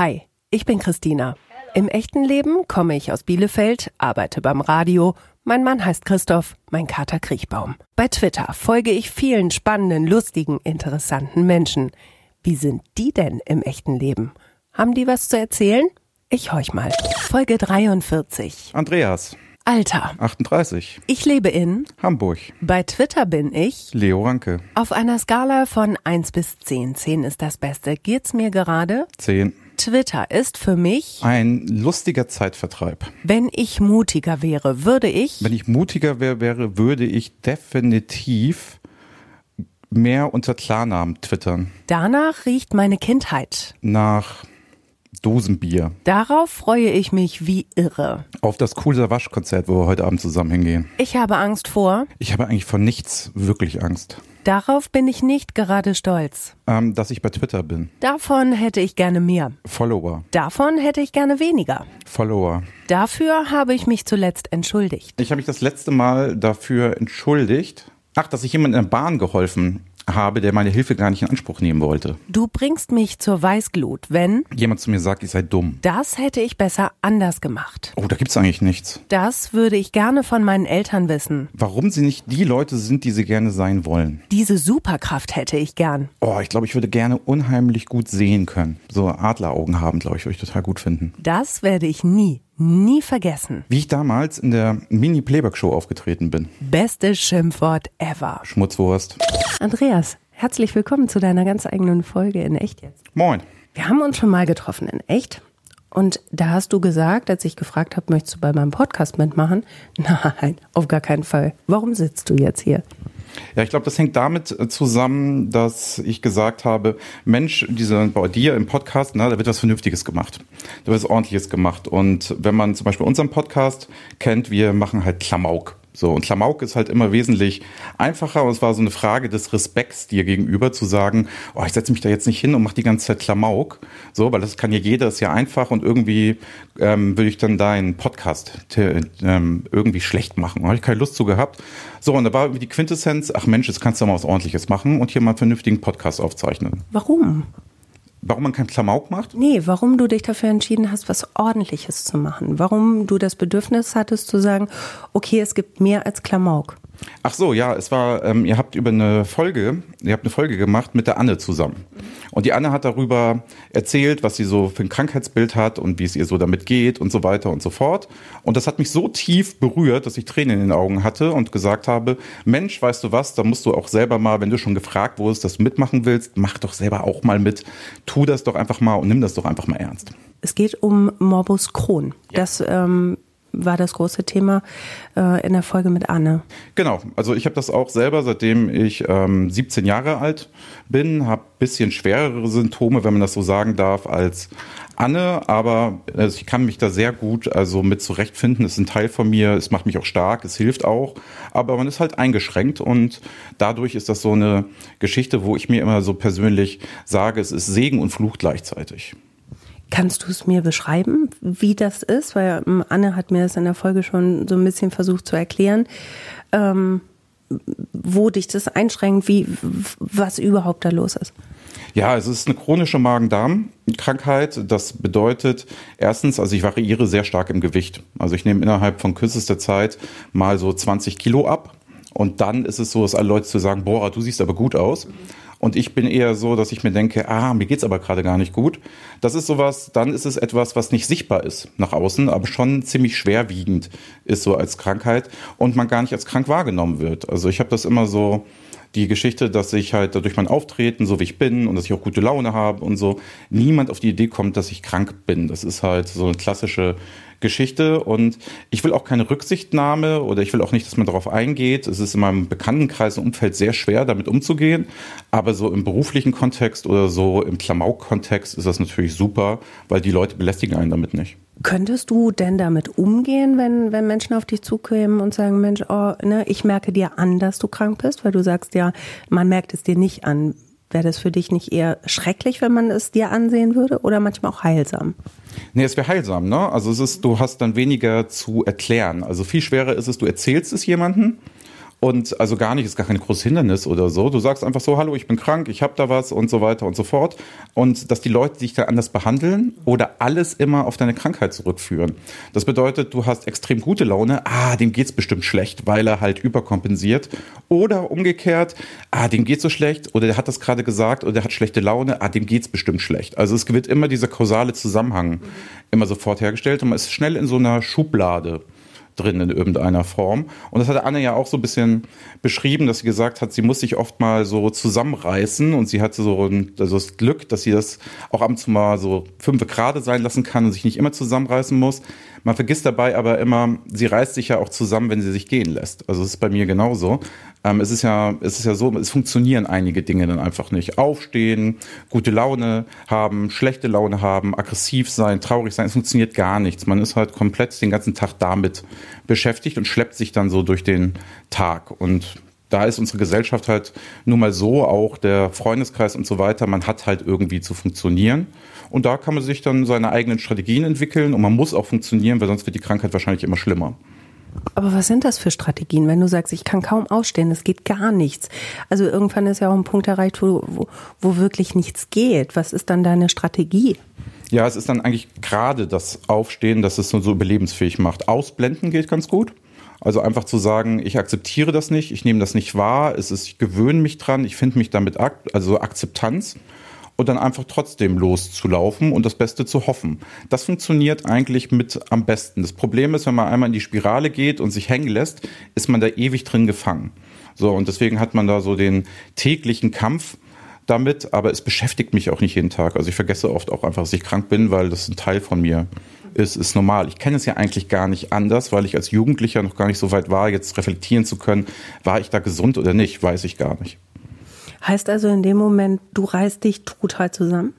Hi, ich bin Christina. Im echten Leben komme ich aus Bielefeld, arbeite beim Radio. Mein Mann heißt Christoph, mein Kater Kriechbaum. Bei Twitter folge ich vielen spannenden, lustigen, interessanten Menschen. Wie sind die denn im echten Leben? Haben die was zu erzählen? Ich horch mal. Folge 43. Andreas, Alter. 38, Ich lebe in. Hamburg. Bei Twitter bin ich. Leo Ranke, Auf einer Skala von 1 bis 10. 10 ist das Beste. Geht's mir gerade? 10. Twitter ist für mich, Ein lustiger Zeitvertreib. wenn ich mutiger wäre, würde ich. Wenn ich mutiger wär, wäre, würde ich definitiv mehr unter Klarnamen twittern. Danach riecht meine Kindheit. Nach Dosenbier. Darauf freue ich mich wie irre. Auf das coole Waschkonzert, wo wir heute Abend zusammen hingehen. Ich habe Angst vor. Ich habe eigentlich vor nichts wirklich Angst. Darauf bin ich nicht gerade stolz. Ähm, dass ich bei Twitter bin. Davon hätte ich gerne mehr. Follower. Davon hätte ich gerne weniger. Follower. Dafür habe ich mich zuletzt entschuldigt. Ich habe mich das letzte Mal dafür entschuldigt. Ach, dass ich jemandem in der Bahn geholfen habe, der meine Hilfe gar nicht in Anspruch nehmen wollte. Du bringst mich zur Weißglut, wenn. Jemand zu mir sagt, ich sei dumm. Das hätte ich besser anders gemacht. Oh, da gibt's eigentlich nichts. Das würde ich gerne von meinen Eltern wissen. Warum sie nicht die Leute sind, die sie gerne sein wollen. Diese Superkraft hätte ich gern. Oh, ich glaube, ich würde gerne unheimlich gut sehen können. So Adleraugen haben, glaube ich, würde ich total gut finden. Das werde ich nie, nie vergessen. Wie ich damals in der Mini-Playback-Show aufgetreten bin. Bestes Schimpfwort ever. Schmutzwurst. Andreas, herzlich willkommen zu deiner ganz eigenen Folge in Echt jetzt. Moin. Wir haben uns schon mal getroffen in Echt. Und da hast du gesagt, als ich gefragt habe, möchtest du bei meinem Podcast mitmachen? Nein, auf gar keinen Fall. Warum sitzt du jetzt hier? Ja, ich glaube, das hängt damit äh, zusammen, dass ich gesagt habe, Mensch, diese, bei dir im Podcast, na, da wird was Vernünftiges gemacht. Da wird was Ordentliches gemacht. Und wenn man zum Beispiel unseren Podcast kennt, wir machen halt Klamauk. So, und Klamauk ist halt immer wesentlich einfacher. Und es war so eine Frage des Respekts dir gegenüber, zu sagen, oh, ich setze mich da jetzt nicht hin und mache die ganze Zeit Klamauk. So, weil das kann ja jeder, ist ja einfach und irgendwie ähm, würde ich dann deinen Podcast ähm, irgendwie schlecht machen. Da habe ich keine Lust zu gehabt. So, und da war die Quintessenz, ach Mensch, jetzt kannst du mal was Ordentliches machen und hier mal einen vernünftigen Podcast aufzeichnen. Warum? Warum man keinen Klamauk macht? Nee, warum du dich dafür entschieden hast, was Ordentliches zu machen. Warum du das Bedürfnis hattest zu sagen, okay, es gibt mehr als Klamauk. Ach so, ja, es war, ähm, ihr habt über eine Folge, ihr habt eine Folge gemacht mit der Anne zusammen. Und die Anne hat darüber erzählt, was sie so für ein Krankheitsbild hat und wie es ihr so damit geht und so weiter und so fort. Und das hat mich so tief berührt, dass ich Tränen in den Augen hatte und gesagt habe, Mensch, weißt du was, da musst du auch selber mal, wenn du schon gefragt wurdest, dass du mitmachen willst, mach doch selber auch mal mit. Tu das doch einfach mal und nimm das doch einfach mal ernst. Es geht um Morbus Crohn. Das ähm, war das große Thema äh, in der Folge mit Anne. Genau, also ich habe das auch selber, seitdem ich ähm, 17 Jahre alt bin, habe bisschen schwerere Symptome, wenn man das so sagen darf, als Anne, aber also ich kann mich da sehr gut also mit zurechtfinden. Es ist ein Teil von mir, es macht mich auch stark, es hilft auch, aber man ist halt eingeschränkt und dadurch ist das so eine Geschichte, wo ich mir immer so persönlich sage, es ist Segen und Fluch gleichzeitig. Kannst du es mir beschreiben, wie das ist? Weil ähm, Anne hat mir das in der Folge schon so ein bisschen versucht zu erklären, ähm, wo dich das einschränkt, wie was überhaupt da los ist. Ja, es ist eine chronische Magen-Darm-Krankheit. Das bedeutet erstens, also ich variiere sehr stark im Gewicht. Also ich nehme innerhalb von kürzester Zeit mal so 20 Kilo ab. Und dann ist es so, dass alle Leute zu sagen, boah, du siehst aber gut aus. Und ich bin eher so, dass ich mir denke, ah, mir geht's aber gerade gar nicht gut. Das ist sowas, dann ist es etwas, was nicht sichtbar ist nach außen, aber schon ziemlich schwerwiegend ist so als Krankheit und man gar nicht als krank wahrgenommen wird. Also ich habe das immer so, die Geschichte, dass ich halt durch mein Auftreten, so wie ich bin und dass ich auch gute Laune habe und so, niemand auf die Idee kommt, dass ich krank bin. Das ist halt so eine klassische Geschichte und ich will auch keine Rücksichtnahme oder ich will auch nicht, dass man darauf eingeht. Es ist in meinem Bekanntenkreis und Umfeld sehr schwer, damit umzugehen, aber so im beruflichen Kontext oder so im Klamauk-Kontext ist das natürlich super, weil die Leute belästigen einen damit nicht. Könntest du denn damit umgehen, wenn, wenn Menschen auf dich zukämen und sagen, Mensch, oh, ne, ich merke dir an, dass du krank bist, weil du sagst ja, man merkt es dir nicht an. Wäre das für dich nicht eher schrecklich, wenn man es dir ansehen würde oder manchmal auch heilsam? Nee, es wäre heilsam, ne? Also es ist, du hast dann weniger zu erklären. Also viel schwerer ist es, du erzählst es jemandem und also gar nicht, ist gar kein großes Hindernis oder so. Du sagst einfach so, hallo, ich bin krank, ich habe da was und so weiter und so fort. Und dass die Leute dich da anders behandeln oder alles immer auf deine Krankheit zurückführen. Das bedeutet, du hast extrem gute Laune, ah, dem geht's bestimmt schlecht, weil er halt überkompensiert. Oder umgekehrt, ah, dem geht's so schlecht oder der hat das gerade gesagt oder der hat schlechte Laune, ah, dem geht's bestimmt schlecht. Also es wird immer dieser kausale Zusammenhang immer sofort hergestellt und man ist schnell in so einer Schublade drin in irgendeiner Form. Und das hatte Anne ja auch so ein bisschen beschrieben, dass sie gesagt hat, sie muss sich oft mal so zusammenreißen und sie hatte so ein, also das Glück, dass sie das auch ab und zu mal so fünf gerade sein lassen kann und sich nicht immer zusammenreißen muss. Man vergisst dabei aber immer, sie reißt sich ja auch zusammen, wenn sie sich gehen lässt. Also es ist bei mir genauso. Ähm, es ist ja, es ist ja so, es funktionieren einige Dinge dann einfach nicht. Aufstehen, gute Laune haben, schlechte Laune haben, aggressiv sein, traurig sein, es funktioniert gar nichts. Man ist halt komplett den ganzen Tag damit beschäftigt und schleppt sich dann so durch den Tag. Und da ist unsere Gesellschaft halt nun mal so, auch der Freundeskreis und so weiter, man hat halt irgendwie zu funktionieren. Und da kann man sich dann seine eigenen Strategien entwickeln und man muss auch funktionieren, weil sonst wird die Krankheit wahrscheinlich immer schlimmer. Aber was sind das für Strategien, wenn du sagst, ich kann kaum ausstehen, es geht gar nichts? Also irgendwann ist ja auch ein Punkt erreicht, wo, wo, wo wirklich nichts geht. Was ist dann deine Strategie? Ja, es ist dann eigentlich gerade das Aufstehen, das es so überlebensfähig macht. Ausblenden geht ganz gut. Also einfach zu sagen, ich akzeptiere das nicht, ich nehme das nicht wahr, es ist, ich gewöhne mich dran, ich finde mich damit, also Akzeptanz und dann einfach trotzdem loszulaufen und das Beste zu hoffen. Das funktioniert eigentlich mit am besten. Das Problem ist, wenn man einmal in die Spirale geht und sich hängen lässt, ist man da ewig drin gefangen. So, und deswegen hat man da so den täglichen Kampf damit, aber es beschäftigt mich auch nicht jeden Tag. Also ich vergesse oft auch einfach, dass ich krank bin, weil das ein Teil von mir ist, ist normal. Ich kenne es ja eigentlich gar nicht anders, weil ich als Jugendlicher noch gar nicht so weit war, jetzt reflektieren zu können, war ich da gesund oder nicht, weiß ich gar nicht. Heißt also in dem Moment, du reißt dich total zusammen,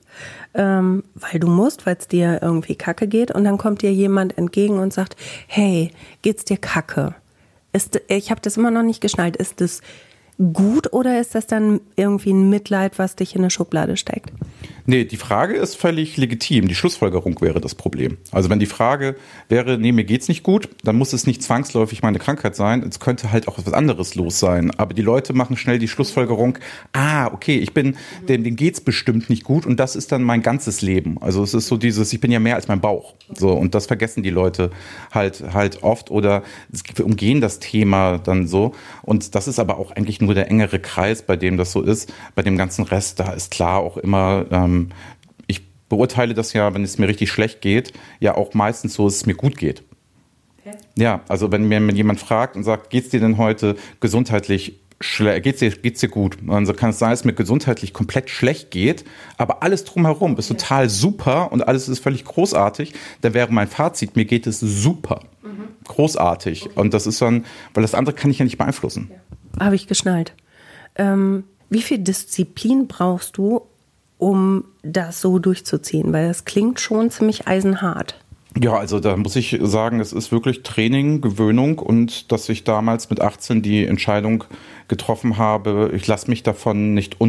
ähm, weil du musst, weil es dir irgendwie kacke geht und dann kommt dir jemand entgegen und sagt, hey, geht's dir kacke? Ist, ich habe das immer noch nicht geschnallt. Ist das gut oder ist das dann irgendwie ein Mitleid, was dich in eine Schublade steckt? Nee, die Frage ist völlig legitim. Die Schlussfolgerung wäre das Problem. Also wenn die Frage wäre, nee, mir geht's nicht gut, dann muss es nicht zwangsläufig meine Krankheit sein. Es könnte halt auch etwas anderes los sein. Aber die Leute machen schnell die Schlussfolgerung, ah, okay, ich bin, dem, dem geht's bestimmt nicht gut und das ist dann mein ganzes Leben. Also es ist so dieses, ich bin ja mehr als mein Bauch. So, und das vergessen die Leute halt, halt oft oder wir umgehen das Thema dann so. Und das ist aber auch eigentlich nur der engere Kreis, bei dem das so ist. Bei dem ganzen Rest, da ist klar auch immer, ähm, ähm, ich beurteile das ja, wenn es mir richtig schlecht geht, ja auch meistens so, dass es mir gut geht. Okay. Ja, also wenn mir jemand fragt und sagt, geht's dir denn heute gesundheitlich geht's dir, geht's dir gut? Und so kann es sein, dass es mir gesundheitlich komplett schlecht geht, aber alles drumherum ist total super und alles ist völlig großartig. Dann wäre mein Fazit, mir geht es super. Mhm. Großartig. Okay. Und das ist dann, weil das andere kann ich ja nicht beeinflussen. Ja. Habe ich geschnallt. Ähm, wie viel Disziplin brauchst du, um das so durchzuziehen? Weil das klingt schon ziemlich eisenhart. Ja, also da muss ich sagen, es ist wirklich Training, Gewöhnung und dass ich damals mit 18 die Entscheidung getroffen habe, ich lasse mich davon nicht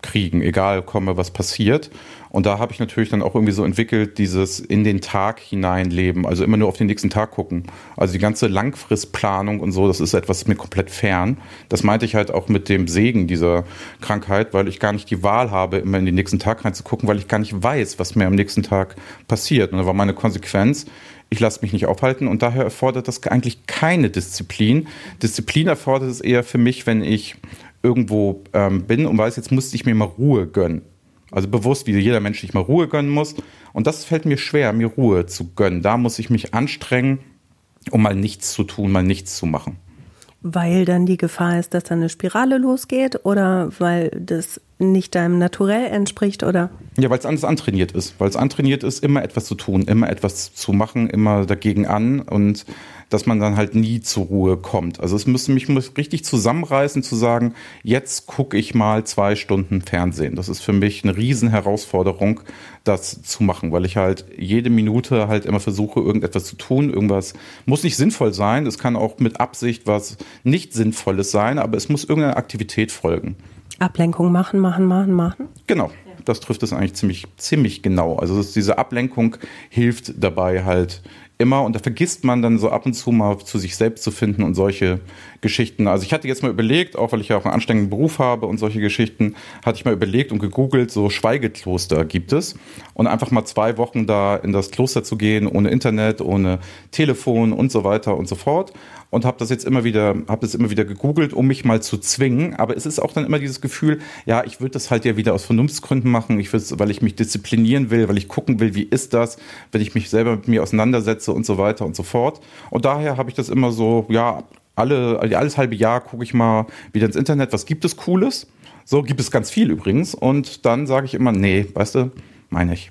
unterkriegen, egal komme, was passiert. Und da habe ich natürlich dann auch irgendwie so entwickelt, dieses in den Tag hineinleben, also immer nur auf den nächsten Tag gucken. Also die ganze Langfristplanung und so, das ist etwas mir komplett fern. Das meinte ich halt auch mit dem Segen dieser Krankheit, weil ich gar nicht die Wahl habe, immer in den nächsten Tag reinzugucken, weil ich gar nicht weiß, was mir am nächsten Tag passiert. Und da war meine Konsequenz, ich lasse mich nicht aufhalten und daher erfordert das eigentlich keine Disziplin. Disziplin erfordert es eher für mich, wenn ich irgendwo ähm, bin und weiß, jetzt musste ich mir mal Ruhe gönnen. Also bewusst, wie jeder Mensch sich mal Ruhe gönnen muss. Und das fällt mir schwer, mir Ruhe zu gönnen. Da muss ich mich anstrengen, um mal nichts zu tun, mal nichts zu machen. Weil dann die Gefahr ist, dass dann eine Spirale losgeht oder weil das nicht deinem Naturell entspricht oder? Ja, weil es anders antrainiert ist. Weil es antrainiert ist, immer etwas zu tun, immer etwas zu machen, immer dagegen an und dass man dann halt nie zur Ruhe kommt. Also es müsste mich muss richtig zusammenreißen zu sagen, jetzt gucke ich mal zwei Stunden Fernsehen. Das ist für mich eine Riesenherausforderung, das zu machen, weil ich halt jede Minute halt immer versuche, irgendetwas zu tun. Irgendwas muss nicht sinnvoll sein. Es kann auch mit Absicht was nicht Sinnvolles sein, aber es muss irgendeine Aktivität folgen. Ablenkung machen, machen, machen, machen. Genau. Das trifft es eigentlich ziemlich, ziemlich genau. Also diese Ablenkung hilft dabei halt immer und da vergisst man dann so ab und zu mal zu sich selbst zu finden und solche Geschichten. Also ich hatte jetzt mal überlegt, auch weil ich ja auch einen anstrengenden Beruf habe und solche Geschichten, hatte ich mal überlegt und gegoogelt, so Schweigekloster gibt es und einfach mal zwei Wochen da in das Kloster zu gehen, ohne Internet, ohne Telefon und so weiter und so fort und habe das jetzt immer wieder, habe das immer wieder gegoogelt, um mich mal zu zwingen. Aber es ist auch dann immer dieses Gefühl, ja, ich würde das halt ja wieder aus Vernunftsgründen machen, ich weil ich mich disziplinieren will, weil ich gucken will, wie ist das, wenn ich mich selber mit mir auseinandersetze und so weiter und so fort. Und daher habe ich das immer so, ja, alle, alles halbe Jahr gucke ich mal wieder ins Internet, was gibt es Cooles? So gibt es ganz viel übrigens. Und dann sage ich immer, nee, weißt du, meine ich.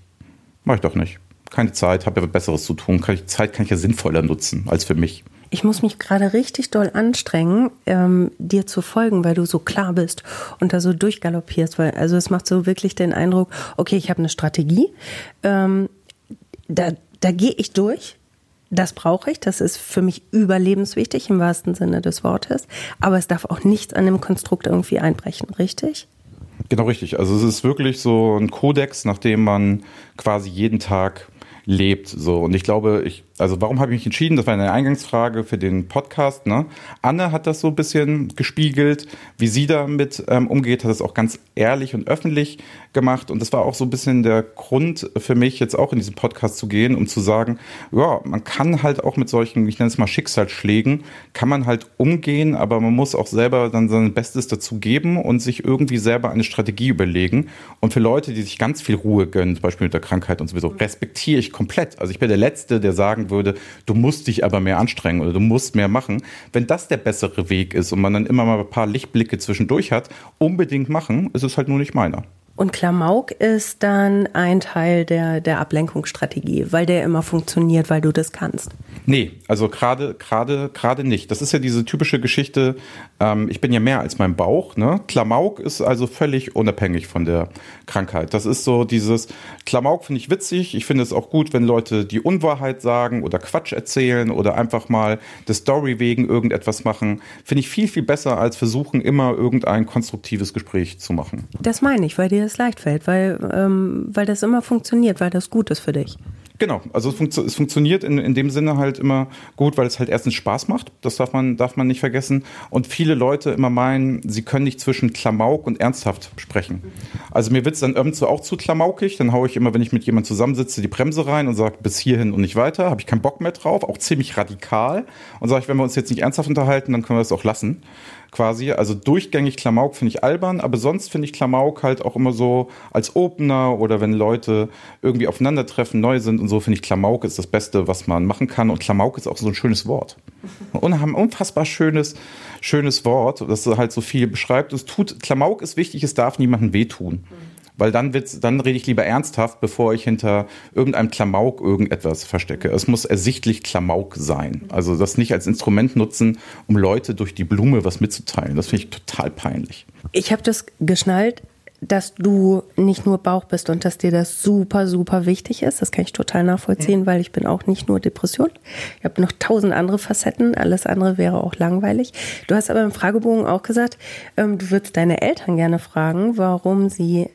Mach ich doch nicht. Keine Zeit, habe ja was Besseres zu tun. Kann ich, Zeit kann ich ja sinnvoller nutzen als für mich. Ich muss mich gerade richtig doll anstrengen, ähm, dir zu folgen, weil du so klar bist und da so durchgaloppierst. Weil, also es macht so wirklich den Eindruck, okay, ich habe eine Strategie, ähm, da, da gehe ich durch das brauche ich, das ist für mich überlebenswichtig im wahrsten Sinne des Wortes. Aber es darf auch nichts an dem Konstrukt irgendwie einbrechen, richtig? Genau richtig. Also es ist wirklich so ein Kodex, nach dem man quasi jeden Tag lebt. So. Und ich glaube, ich, also warum habe ich mich entschieden? Das war eine Eingangsfrage für den Podcast. Ne? Anne hat das so ein bisschen gespiegelt, wie sie damit ähm, umgeht, hat es auch ganz ehrlich und öffentlich gemacht. Und das war auch so ein bisschen der Grund für mich, jetzt auch in diesen Podcast zu gehen, um zu sagen, ja, man kann halt auch mit solchen, ich nenne es mal Schicksalsschlägen, kann man halt umgehen, aber man muss auch selber dann sein Bestes dazu geben und sich irgendwie selber eine Strategie überlegen. Und für Leute, die sich ganz viel Ruhe gönnen, zum Beispiel mit der Krankheit und sowieso, respektiere ich komplett. Also ich bin der Letzte, der sagen würde, du musst dich aber mehr anstrengen oder du musst mehr machen. Wenn das der bessere Weg ist und man dann immer mal ein paar Lichtblicke zwischendurch hat, unbedingt machen, ist es halt nur nicht meiner. Und Klamauk ist dann ein Teil der, der Ablenkungsstrategie, weil der immer funktioniert, weil du das kannst. Nee, also gerade gerade gerade nicht. Das ist ja diese typische Geschichte, ähm, ich bin ja mehr als mein Bauch. Ne? Klamauk ist also völlig unabhängig von der Krankheit. Das ist so dieses, Klamauk finde ich witzig. Ich finde es auch gut, wenn Leute die Unwahrheit sagen oder Quatsch erzählen oder einfach mal der Story wegen irgendetwas machen. Finde ich viel, viel besser, als versuchen, immer irgendein konstruktives Gespräch zu machen. Das meine ich, weil dir es leicht fällt, weil, ähm, weil das immer funktioniert, weil das gut ist für dich. Genau, also es, funktio es funktioniert in, in dem Sinne halt immer gut, weil es halt erstens Spaß macht, das darf man, darf man nicht vergessen. Und viele Leute immer meinen, sie können nicht zwischen Klamauk und ernsthaft sprechen. Also mir wird es dann irgendwo auch zu klamaukig, dann haue ich immer, wenn ich mit jemandem zusammensitze, die Bremse rein und sage bis hierhin und nicht weiter, habe ich keinen Bock mehr drauf, auch ziemlich radikal. Und sage ich, wenn wir uns jetzt nicht ernsthaft unterhalten, dann können wir das auch lassen quasi. Also durchgängig Klamauk finde ich albern, aber sonst finde ich Klamauk halt auch immer so als Opener oder wenn Leute irgendwie aufeinandertreffen, neu sind und so, finde ich Klamauk ist das Beste, was man machen kann. Und Klamauk ist auch so ein schönes Wort. Und ein unfassbar schönes, schönes Wort, das halt so viel beschreibt. Es tut, Klamauk ist wichtig, es darf niemandem wehtun. Mhm weil dann wird's, dann rede ich lieber ernsthaft, bevor ich hinter irgendeinem Klamauk irgendetwas verstecke. Es muss ersichtlich Klamauk sein. Also das nicht als Instrument nutzen, um Leute durch die Blume was mitzuteilen. Das finde ich total peinlich. Ich habe das geschnallt, dass du nicht nur Bauch bist und dass dir das super, super wichtig ist. Das kann ich total nachvollziehen, mhm. weil ich bin auch nicht nur Depression. Ich habe noch tausend andere Facetten. Alles andere wäre auch langweilig. Du hast aber im Fragebogen auch gesagt, ähm, du würdest deine Eltern gerne fragen, warum sie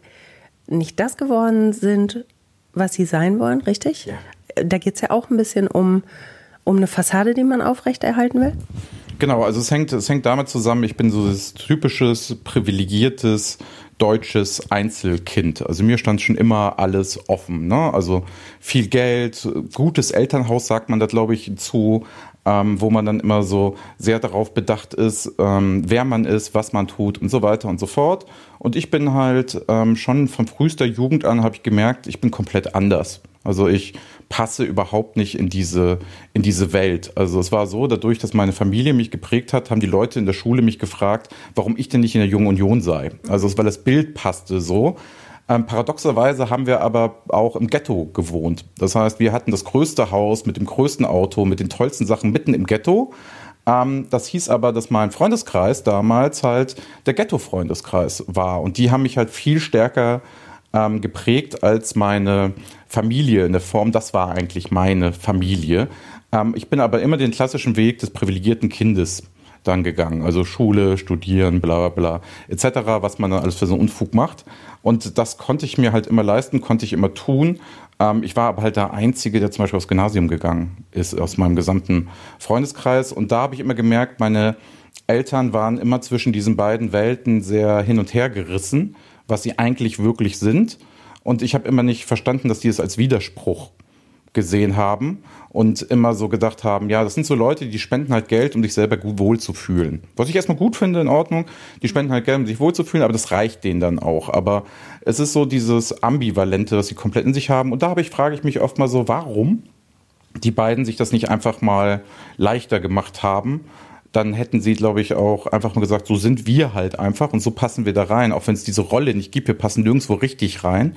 nicht das geworden sind, was sie sein wollen, richtig? Ja. Da geht es ja auch ein bisschen um, um eine Fassade, die man aufrechterhalten will. Genau, also es hängt, es hängt damit zusammen, ich bin so das typisches, privilegiertes, deutsches Einzelkind. Also mir stand schon immer alles offen. Ne? Also viel Geld, gutes Elternhaus sagt man da, glaube ich, zu, ähm, wo man dann immer so sehr darauf bedacht ist, ähm, wer man ist, was man tut und so weiter und so fort. Und ich bin halt ähm, schon von frühester Jugend an habe ich gemerkt, ich bin komplett anders. Also ich passe überhaupt nicht in diese, in diese Welt. Also es war so, dadurch, dass meine Familie mich geprägt hat, haben die Leute in der Schule mich gefragt, warum ich denn nicht in der Jungen Union sei. Also weil das Bild passte so. Ähm, paradoxerweise haben wir aber auch im Ghetto gewohnt. Das heißt, wir hatten das größte Haus mit dem größten Auto, mit den tollsten Sachen mitten im Ghetto. Ähm, das hieß aber, dass mein Freundeskreis damals halt der Ghetto-Freundeskreis war. Und die haben mich halt viel stärker ähm, geprägt als meine Familie in der Form, das war eigentlich meine Familie. Ähm, ich bin aber immer den klassischen Weg des privilegierten Kindes dann gegangen. Also Schule, Studieren, bla bla bla, etc., was man dann alles für so einen Unfug macht. Und das konnte ich mir halt immer leisten, konnte ich immer tun. Ähm, ich war aber halt der Einzige, der zum Beispiel aufs Gymnasium gegangen ist, aus meinem gesamten Freundeskreis. Und da habe ich immer gemerkt, meine Eltern waren immer zwischen diesen beiden Welten sehr hin und her gerissen, was sie eigentlich wirklich sind. Und ich habe immer nicht verstanden, dass die es als Widerspruch gesehen haben und immer so gedacht haben, ja, das sind so Leute, die spenden halt Geld, um sich selber gut wohlzufühlen. Was ich erstmal gut finde, in Ordnung, die spenden halt Geld, um sich wohlzufühlen, aber das reicht denen dann auch. Aber es ist so dieses Ambivalente, das sie komplett in sich haben. Und da habe ich, frage ich mich oft mal so, warum die beiden sich das nicht einfach mal leichter gemacht haben dann hätten sie, glaube ich, auch einfach mal gesagt, so sind wir halt einfach und so passen wir da rein, auch wenn es diese Rolle nicht gibt, wir passen nirgendwo richtig rein.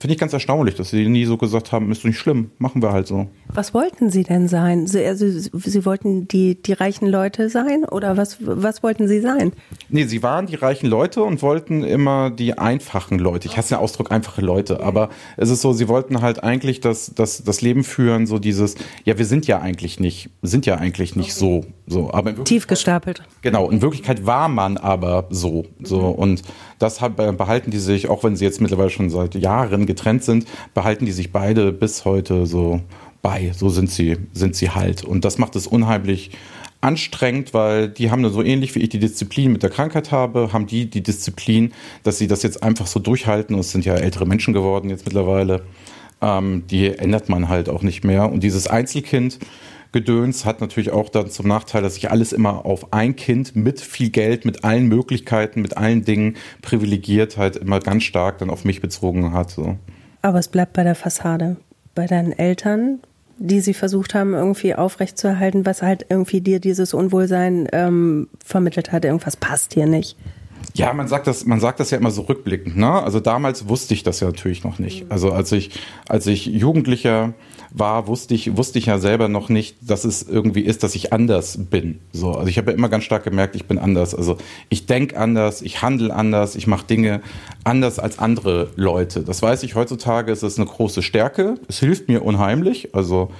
Finde ich ganz erstaunlich, dass sie nie so gesagt haben, ist nicht schlimm, machen wir halt so. Was wollten Sie denn sein? Sie, also, Sie wollten die, die reichen Leute sein oder was, was wollten Sie sein? Nee, Sie waren die reichen Leute und wollten immer die einfachen Leute. Ich hasse den Ausdruck einfache Leute, aber es ist so, Sie wollten halt eigentlich das, das, das Leben führen, so dieses, ja, wir sind ja eigentlich nicht, sind ja eigentlich nicht so, so. Aber Tief gestapelt. Genau, in Wirklichkeit war man aber so, so und das behalten die sich, auch wenn sie jetzt mittlerweile schon seit Jahren getrennt sind, behalten die sich beide bis heute so bei. So sind sie, sind sie halt. Und das macht es unheimlich anstrengend, weil die haben so ähnlich wie ich die Disziplin mit der Krankheit habe, haben die die Disziplin, dass sie das jetzt einfach so durchhalten. Und es sind ja ältere Menschen geworden jetzt mittlerweile. Ähm, die ändert man halt auch nicht mehr. Und dieses Einzelkind, Gedöns hat natürlich auch dann zum Nachteil, dass sich alles immer auf ein Kind mit viel Geld, mit allen Möglichkeiten, mit allen Dingen privilegiert halt immer ganz stark dann auf mich bezogen hat. So. Aber es bleibt bei der Fassade. Bei deinen Eltern, die sie versucht haben, irgendwie aufrechtzuerhalten, was halt irgendwie dir dieses Unwohlsein ähm, vermittelt hat, irgendwas passt hier nicht. Ja, man sagt das, man sagt das ja immer so rückblickend, ne? Also damals wusste ich das ja natürlich noch nicht. Also als ich, als ich Jugendlicher war, wusste ich, wusste ich ja selber noch nicht, dass es irgendwie ist, dass ich anders bin. So, also ich habe ja immer ganz stark gemerkt, ich bin anders. Also ich denke anders, ich handle anders, ich mache Dinge anders als andere Leute. Das weiß ich heutzutage, ist es eine große Stärke. Es hilft mir unheimlich. Also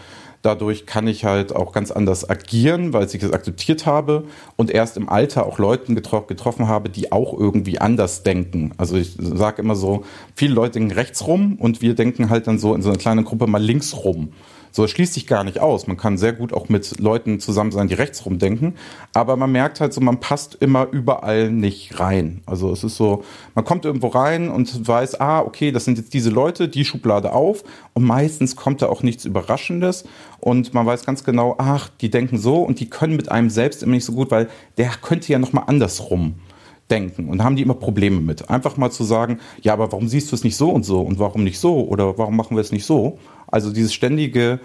Dadurch kann ich halt auch ganz anders agieren, weil ich es akzeptiert habe und erst im Alter auch Leuten getro getroffen habe, die auch irgendwie anders denken. Also ich sage immer so, viele Leute denken rechts rum und wir denken halt dann so in so einer kleinen Gruppe mal links rum. So, es schließt sich gar nicht aus. Man kann sehr gut auch mit Leuten zusammen sein, die rechtsrum denken. Aber man merkt halt so, man passt immer überall nicht rein. Also es ist so, man kommt irgendwo rein und weiß, ah, okay, das sind jetzt diese Leute, die Schublade auf. Und meistens kommt da auch nichts Überraschendes. Und man weiß ganz genau, ach, die denken so und die können mit einem selbst immer nicht so gut, weil der könnte ja nochmal andersrum denken und haben die immer Probleme mit. Einfach mal zu sagen, ja, aber warum siehst du es nicht so und so und warum nicht so oder warum machen wir es nicht so? Also dieses ständige,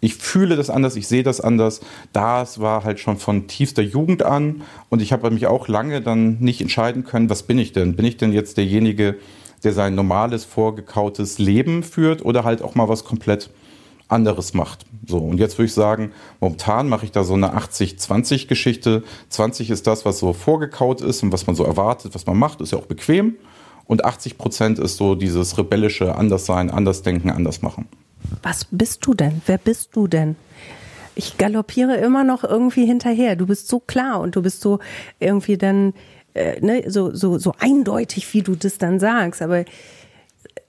ich fühle das anders, ich sehe das anders, das war halt schon von tiefster Jugend an und ich habe mich auch lange dann nicht entscheiden können, was bin ich denn? Bin ich denn jetzt derjenige, der sein normales, vorgekautes Leben führt oder halt auch mal was komplett anderes macht. So, und jetzt würde ich sagen, momentan mache ich da so eine 80-20-Geschichte. 20 ist das, was so vorgekaut ist und was man so erwartet, was man macht, ist ja auch bequem. Und 80 Prozent ist so dieses rebellische Anderssein, Andersdenken, Andersmachen. Was bist du denn? Wer bist du denn? Ich galoppiere immer noch irgendwie hinterher. Du bist so klar und du bist so irgendwie dann äh, ne, so, so, so eindeutig, wie du das dann sagst. Aber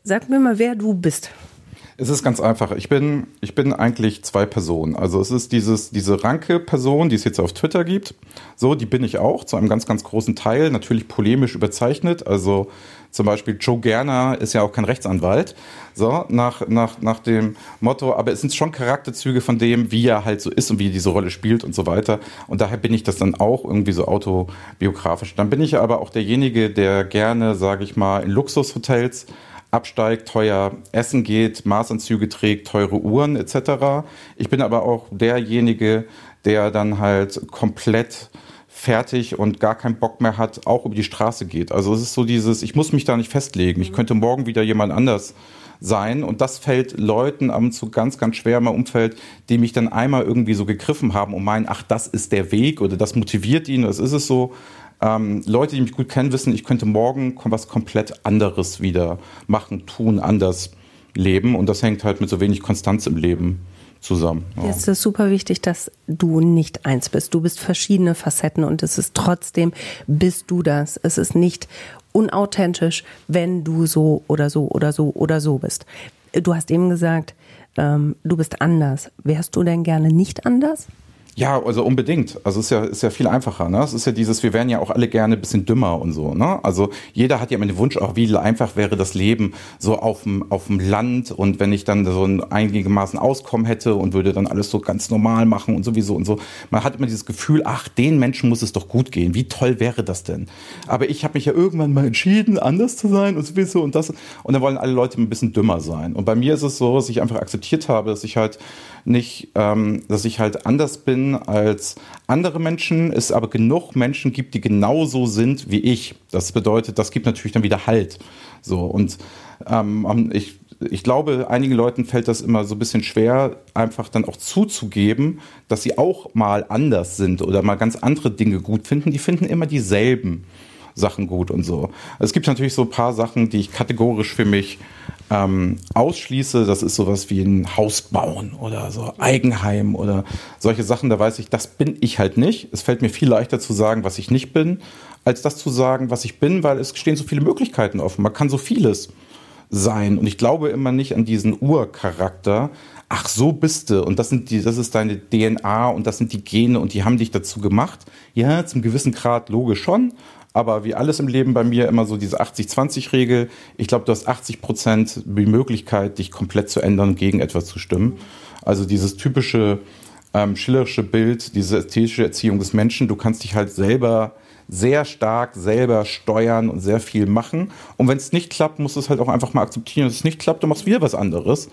sag mir mal, wer du bist. Es ist ganz einfach. Ich bin, ich bin eigentlich zwei Personen. Also es ist dieses, diese Ranke-Person, die es jetzt auf Twitter gibt. So, die bin ich auch, zu einem ganz, ganz großen Teil. Natürlich polemisch überzeichnet. Also zum Beispiel Joe Gerner ist ja auch kein Rechtsanwalt. So, nach, nach, nach dem Motto, aber es sind schon Charakterzüge von dem, wie er halt so ist und wie er diese Rolle spielt und so weiter. Und daher bin ich das dann auch irgendwie so autobiografisch. Dann bin ich aber auch derjenige, der gerne, sage ich mal, in Luxushotels absteigt, teuer essen geht, Maßanzüge trägt, teure Uhren etc. Ich bin aber auch derjenige, der dann halt komplett fertig und gar keinen Bock mehr hat, auch über die Straße geht. Also es ist so dieses, ich muss mich da nicht festlegen. Ich könnte morgen wieder jemand anders sein. Und das fällt Leuten ab und zu ganz, ganz schwer im Umfeld, die mich dann einmal irgendwie so gegriffen haben und meinen, ach, das ist der Weg oder das motiviert ihn, das ist es so. Ähm, Leute, die mich gut kennen, wissen, ich könnte morgen was komplett anderes wieder machen, tun, anders leben. Und das hängt halt mit so wenig Konstanz im Leben zusammen. Ja. Jetzt ist super wichtig, dass du nicht eins bist. Du bist verschiedene Facetten und es ist trotzdem, bist du das. Es ist nicht unauthentisch, wenn du so oder so oder so oder so bist. Du hast eben gesagt, ähm, du bist anders. Wärst du denn gerne nicht anders? Ja, also unbedingt. Also es ist ja, ist ja viel einfacher. Ne? Es ist ja dieses, wir wären ja auch alle gerne ein bisschen dümmer und so. Ne? Also jeder hat ja immer den Wunsch, auch wie einfach wäre das Leben so auf dem, auf dem Land und wenn ich dann so ein einigermaßen Auskommen hätte und würde dann alles so ganz normal machen und sowieso und so. Man hat immer dieses Gefühl, ach, den Menschen muss es doch gut gehen. Wie toll wäre das denn? Aber ich habe mich ja irgendwann mal entschieden, anders zu sein und sowieso und das. Und dann wollen alle Leute ein bisschen dümmer sein. Und bei mir ist es so, dass ich einfach akzeptiert habe, dass ich halt nicht, ähm, dass ich halt anders bin als andere Menschen, es aber genug Menschen gibt, die genauso sind wie ich. Das bedeutet, das gibt natürlich dann wieder Halt. So und ähm, ich ich glaube, einigen Leuten fällt das immer so ein bisschen schwer, einfach dann auch zuzugeben, dass sie auch mal anders sind oder mal ganz andere Dinge gut finden. Die finden immer dieselben Sachen gut und so. Es gibt natürlich so ein paar Sachen, die ich kategorisch für mich ähm, ausschließe, das ist sowas wie ein Haus bauen oder so Eigenheim oder solche Sachen, da weiß ich, das bin ich halt nicht. Es fällt mir viel leichter zu sagen, was ich nicht bin, als das zu sagen, was ich bin, weil es stehen so viele Möglichkeiten offen. Man kann so vieles sein. Und ich glaube immer nicht an diesen Urcharakter. Ach, so bist du. Und das sind die, das ist deine DNA und das sind die Gene und die haben dich dazu gemacht. Ja, zum gewissen Grad logisch schon. Aber wie alles im Leben bei mir immer so diese 80-20-Regel. Ich glaube, du hast 80 Prozent die Möglichkeit, dich komplett zu ändern gegen etwas zu stimmen. Also dieses typische ähm, schillerische Bild, diese ästhetische Erziehung des Menschen. Du kannst dich halt selber sehr stark selber steuern und sehr viel machen. Und wenn es nicht klappt, musst du es halt auch einfach mal akzeptieren. Wenn es nicht klappt, dann machst du wieder was anderes.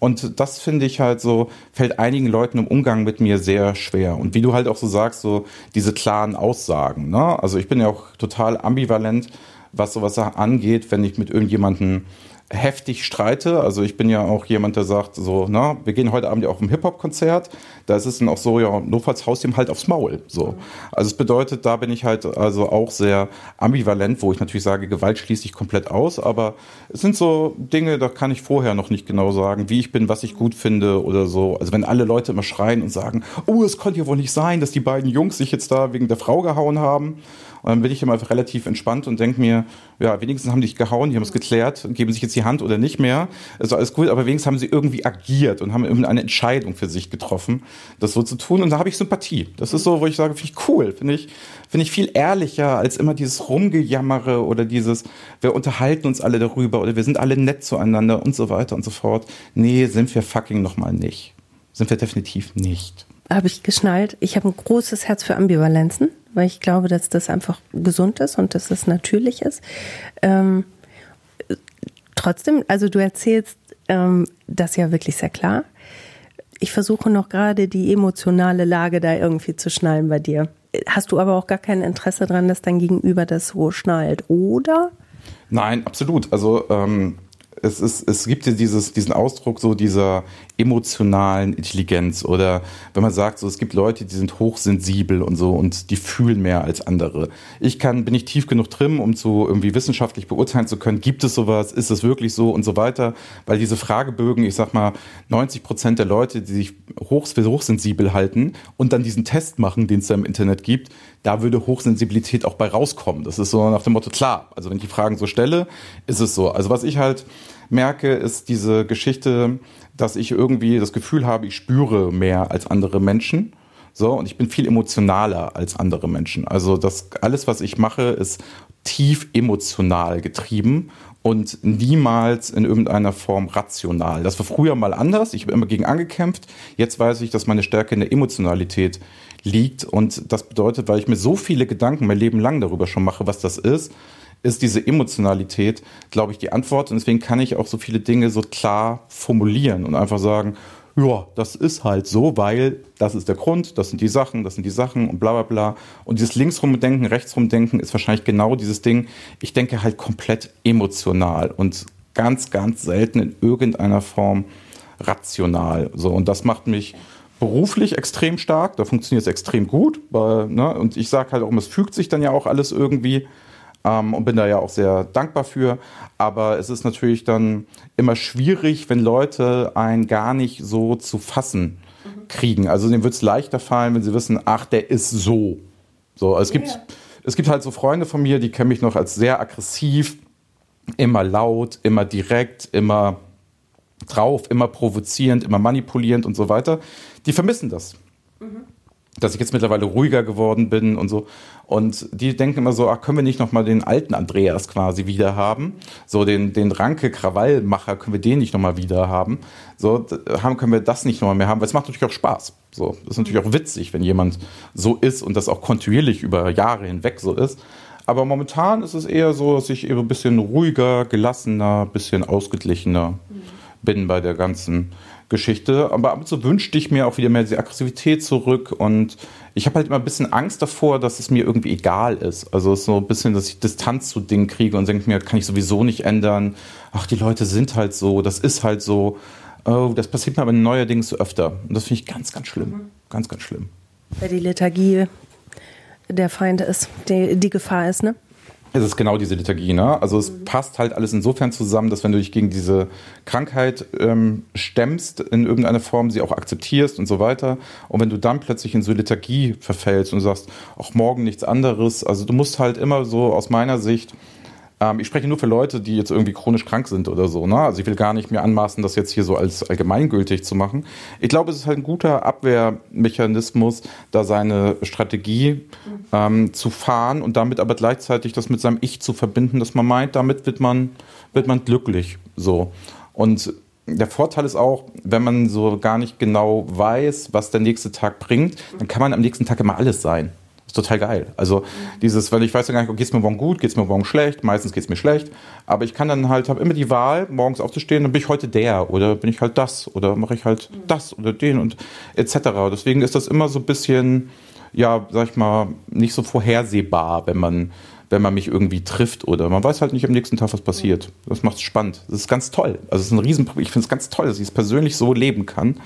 Und das finde ich halt so, fällt einigen Leuten im Umgang mit mir sehr schwer. Und wie du halt auch so sagst, so diese klaren Aussagen. Ne? Also ich bin ja auch total ambivalent, was sowas angeht, wenn ich mit irgendjemandem heftig streite. Also ich bin ja auch jemand, der sagt so, na, wir gehen heute Abend ja auch im Hip-Hop-Konzert. Da ist es dann auch so, ja, notfalls haust ihm halt aufs Maul. So. Also es bedeutet, da bin ich halt also auch sehr ambivalent, wo ich natürlich sage, Gewalt schließe ich komplett aus. Aber es sind so Dinge, da kann ich vorher noch nicht genau sagen, wie ich bin, was ich gut finde oder so. Also wenn alle Leute immer schreien und sagen, oh, es konnte ja wohl nicht sein, dass die beiden Jungs sich jetzt da wegen der Frau gehauen haben. Und dann bin ich immer relativ entspannt und denke mir, ja, wenigstens haben die sich gehauen, die haben es geklärt, geben sich jetzt die Hand oder nicht mehr. Also alles gut, aber wenigstens haben sie irgendwie agiert und haben irgendeine Entscheidung für sich getroffen, das so zu tun. Und da habe ich Sympathie. Das ist so, wo ich sage, finde ich cool, finde ich, finde ich viel ehrlicher als immer dieses Rumgejammere oder dieses, wir unterhalten uns alle darüber oder wir sind alle nett zueinander und so weiter und so fort. Nee, sind wir fucking nochmal nicht. Sind wir definitiv nicht habe ich geschnallt, ich habe ein großes Herz für Ambivalenzen, weil ich glaube, dass das einfach gesund ist und dass es natürlich ist. Ähm, trotzdem, also du erzählst ähm, das ja wirklich sehr klar. Ich versuche noch gerade die emotionale Lage da irgendwie zu schnallen bei dir. Hast du aber auch gar kein Interesse daran, dass dein Gegenüber das so schnallt, oder? Nein, absolut. Also ähm, es, ist, es gibt ja dieses, diesen Ausdruck so dieser emotionalen Intelligenz oder wenn man sagt, so es gibt Leute, die sind hochsensibel und so und die fühlen mehr als andere. Ich kann, bin ich tief genug drin, um zu irgendwie wissenschaftlich beurteilen zu können, gibt es sowas, ist es wirklich so und so weiter, weil diese Fragebögen, ich sag mal, 90 Prozent der Leute, die sich hoch, für hochsensibel halten und dann diesen Test machen, den es da im Internet gibt, da würde Hochsensibilität auch bei rauskommen. Das ist so nach dem Motto klar. Also wenn ich die Fragen so stelle, ist es so. Also was ich halt merke, ist diese Geschichte, dass ich irgendwie das Gefühl habe, ich spüre mehr als andere Menschen. So, und ich bin viel emotionaler als andere Menschen. Also das alles, was ich mache, ist tief emotional getrieben und niemals in irgendeiner Form rational. Das war früher mal anders. Ich habe immer gegen angekämpft. Jetzt weiß ich, dass meine Stärke in der Emotionalität liegt. Und das bedeutet, weil ich mir so viele Gedanken mein Leben lang darüber schon mache, was das ist, ist diese Emotionalität, glaube ich, die Antwort. Und deswegen kann ich auch so viele Dinge so klar formulieren und einfach sagen, ja, das ist halt so, weil das ist der Grund, das sind die Sachen, das sind die Sachen und bla bla bla. Und dieses Linksrumdenken, Rechtsrumdenken ist wahrscheinlich genau dieses Ding. Ich denke halt komplett emotional und ganz, ganz selten in irgendeiner Form rational. So, und das macht mich beruflich extrem stark, da funktioniert es extrem gut. Weil, ne, und ich sage halt auch, es fügt sich dann ja auch alles irgendwie. Ähm, und bin da ja auch sehr dankbar für. Aber es ist natürlich dann immer schwierig, wenn Leute einen gar nicht so zu fassen kriegen. Also denen wird es leichter fallen, wenn sie wissen, ach, der ist so. So, es gibt, ja. es gibt halt so Freunde von mir, die kennen mich noch als sehr aggressiv, immer laut, immer direkt, immer drauf, immer provozierend, immer manipulierend und so weiter. Die vermissen das. Mhm dass ich jetzt mittlerweile ruhiger geworden bin und so. Und die denken immer so, ach, können wir nicht nochmal den alten Andreas quasi wieder haben? So den, den Ranke-Krawallmacher, können wir den nicht nochmal wieder haben? So, haben, können wir das nicht nochmal mehr haben? Weil es macht natürlich auch Spaß. So, das ist natürlich auch witzig, wenn jemand so ist und das auch kontinuierlich über Jahre hinweg so ist. Aber momentan ist es eher so, dass ich eben ein bisschen ruhiger, gelassener, ein bisschen ausgeglichener mhm. bin bei der ganzen Geschichte. Aber ab und zu wünschte ich mir auch wieder mehr diese Aggressivität zurück. Und ich habe halt immer ein bisschen Angst davor, dass es mir irgendwie egal ist. Also so ein bisschen, dass ich Distanz zu Dingen kriege und denke mir, kann ich sowieso nicht ändern. Ach, die Leute sind halt so, das ist halt so. Oh, das passiert mir aber neuerdings öfter. Und das finde ich ganz, ganz schlimm. Ganz, ganz schlimm. Weil die Lethargie der Feind ist, die, die Gefahr ist, ne? Es ist genau diese Liturgie, ne? Also es mhm. passt halt alles insofern zusammen, dass wenn du dich gegen diese Krankheit ähm, stemmst in irgendeiner Form, sie auch akzeptierst und so weiter. Und wenn du dann plötzlich in so Liturgie verfällst und sagst, auch morgen nichts anderes, also du musst halt immer so aus meiner Sicht ich spreche nur für Leute, die jetzt irgendwie chronisch krank sind oder so. Ne? Also ich will gar nicht mir anmaßen, das jetzt hier so als allgemeingültig zu machen. Ich glaube, es ist halt ein guter Abwehrmechanismus, da seine Strategie ähm, zu fahren und damit aber gleichzeitig das mit seinem Ich zu verbinden, dass man meint, damit wird man, wird man glücklich. So. Und der Vorteil ist auch, wenn man so gar nicht genau weiß, was der nächste Tag bringt, dann kann man am nächsten Tag immer alles sein ist total geil. Also dieses, weil ich weiß ja gar nicht, geht es mir morgen gut, geht es mir morgen schlecht, meistens geht es mir schlecht, aber ich kann dann halt, habe immer die Wahl, morgens aufzustehen, dann bin ich heute der oder bin ich halt das oder mache ich halt das oder den und etc. Deswegen ist das immer so ein bisschen, ja, sag ich mal, nicht so vorhersehbar, wenn man wenn man mich irgendwie trifft oder man weiß halt nicht am nächsten Tag, was passiert. Das macht es spannend. Das ist ganz toll. Also es ist ein Riesen, ich finde es ganz toll, dass ich es persönlich so leben kann,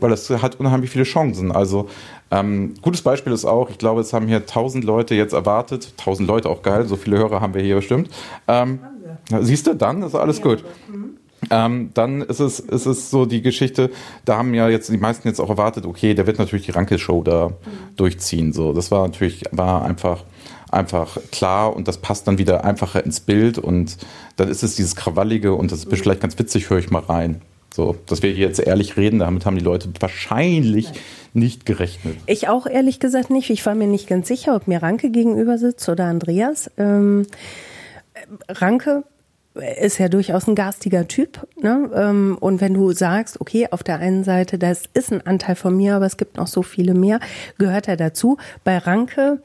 weil das hat unheimlich viele Chancen. Also ähm, gutes Beispiel ist auch, ich glaube, es haben hier tausend Leute jetzt erwartet. Tausend Leute auch geil, so viele Hörer haben wir hier bestimmt. Ähm, siehst du, dann ist alles gut. Mhm. Ähm, dann ist es, ist es so die Geschichte, da haben ja jetzt die meisten jetzt auch erwartet, okay, der wird natürlich die Ranke-Show da mhm. durchziehen. So, das war natürlich, war einfach, einfach klar und das passt dann wieder einfacher ins Bild und dann ist es dieses Krawallige und das ist mhm. vielleicht ganz witzig, höre ich mal rein. So, dass wir hier jetzt ehrlich reden, damit haben die Leute wahrscheinlich nicht gerechnet. Ich auch ehrlich gesagt nicht. Ich war mir nicht ganz sicher, ob mir Ranke gegenüber sitzt oder Andreas. Ähm, Ranke ist ja durchaus ein garstiger Typ. Ne? Ähm, und wenn du sagst, okay, auf der einen Seite, das ist ein Anteil von mir, aber es gibt noch so viele mehr, gehört er dazu. Bei Ranke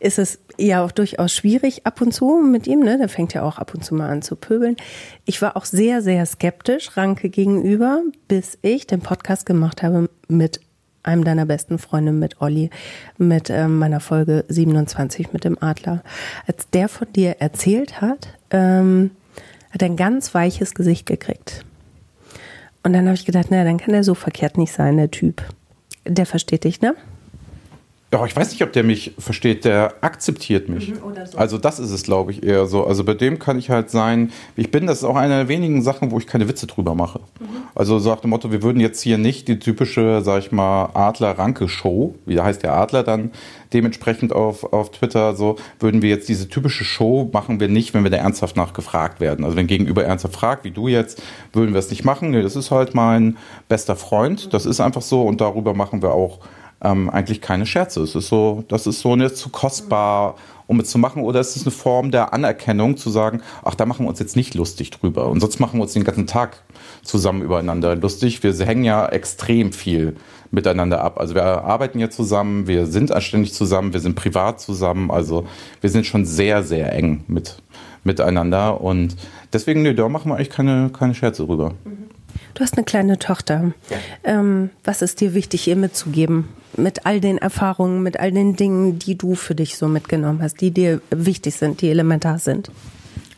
ist es ja auch durchaus schwierig ab und zu mit ihm. Ne? Der fängt ja auch ab und zu mal an zu pöbeln. Ich war auch sehr, sehr skeptisch Ranke gegenüber, bis ich den Podcast gemacht habe mit einem deiner besten Freunde, mit Olli, mit ähm, meiner Folge 27 mit dem Adler. Als der von dir erzählt hat, ähm, hat er ein ganz weiches Gesicht gekriegt. Und dann habe ich gedacht, naja, dann kann er so verkehrt nicht sein, der Typ. Der versteht dich, ne? Ja, ich weiß nicht, ob der mich versteht, der akzeptiert mich. Mhm, so. Also das ist es, glaube ich, eher so. Also bei dem kann ich halt sein, wie ich bin. Das ist auch eine der wenigen Sachen, wo ich keine Witze drüber mache. Mhm. Also so nach dem Motto, wir würden jetzt hier nicht die typische, sag ich mal, Adler-Ranke-Show, wie heißt der Adler dann dementsprechend auf, auf Twitter, so würden wir jetzt diese typische Show machen wir nicht, wenn wir da ernsthaft nachgefragt werden. Also wenn gegenüber ernsthaft fragt, wie du jetzt, würden wir es nicht machen. Nee, das ist halt mein bester Freund. Das ist einfach so und darüber machen wir auch ähm, eigentlich keine Scherze. Es ist so, das ist so nicht zu kostbar, um es zu machen, oder ist es eine Form der Anerkennung, zu sagen, ach, da machen wir uns jetzt nicht lustig drüber. Und sonst machen wir uns den ganzen Tag zusammen übereinander lustig. Wir hängen ja extrem viel miteinander ab. Also wir arbeiten ja zusammen, wir sind anständig zusammen, wir sind privat zusammen. Also wir sind schon sehr, sehr eng mit, miteinander. Und deswegen, nee, da machen wir eigentlich keine, keine Scherze drüber. Du hast eine kleine Tochter. Ja. Ähm, was ist dir wichtig, ihr mitzugeben? mit all den Erfahrungen, mit all den Dingen, die du für dich so mitgenommen hast, die dir wichtig sind, die elementar sind?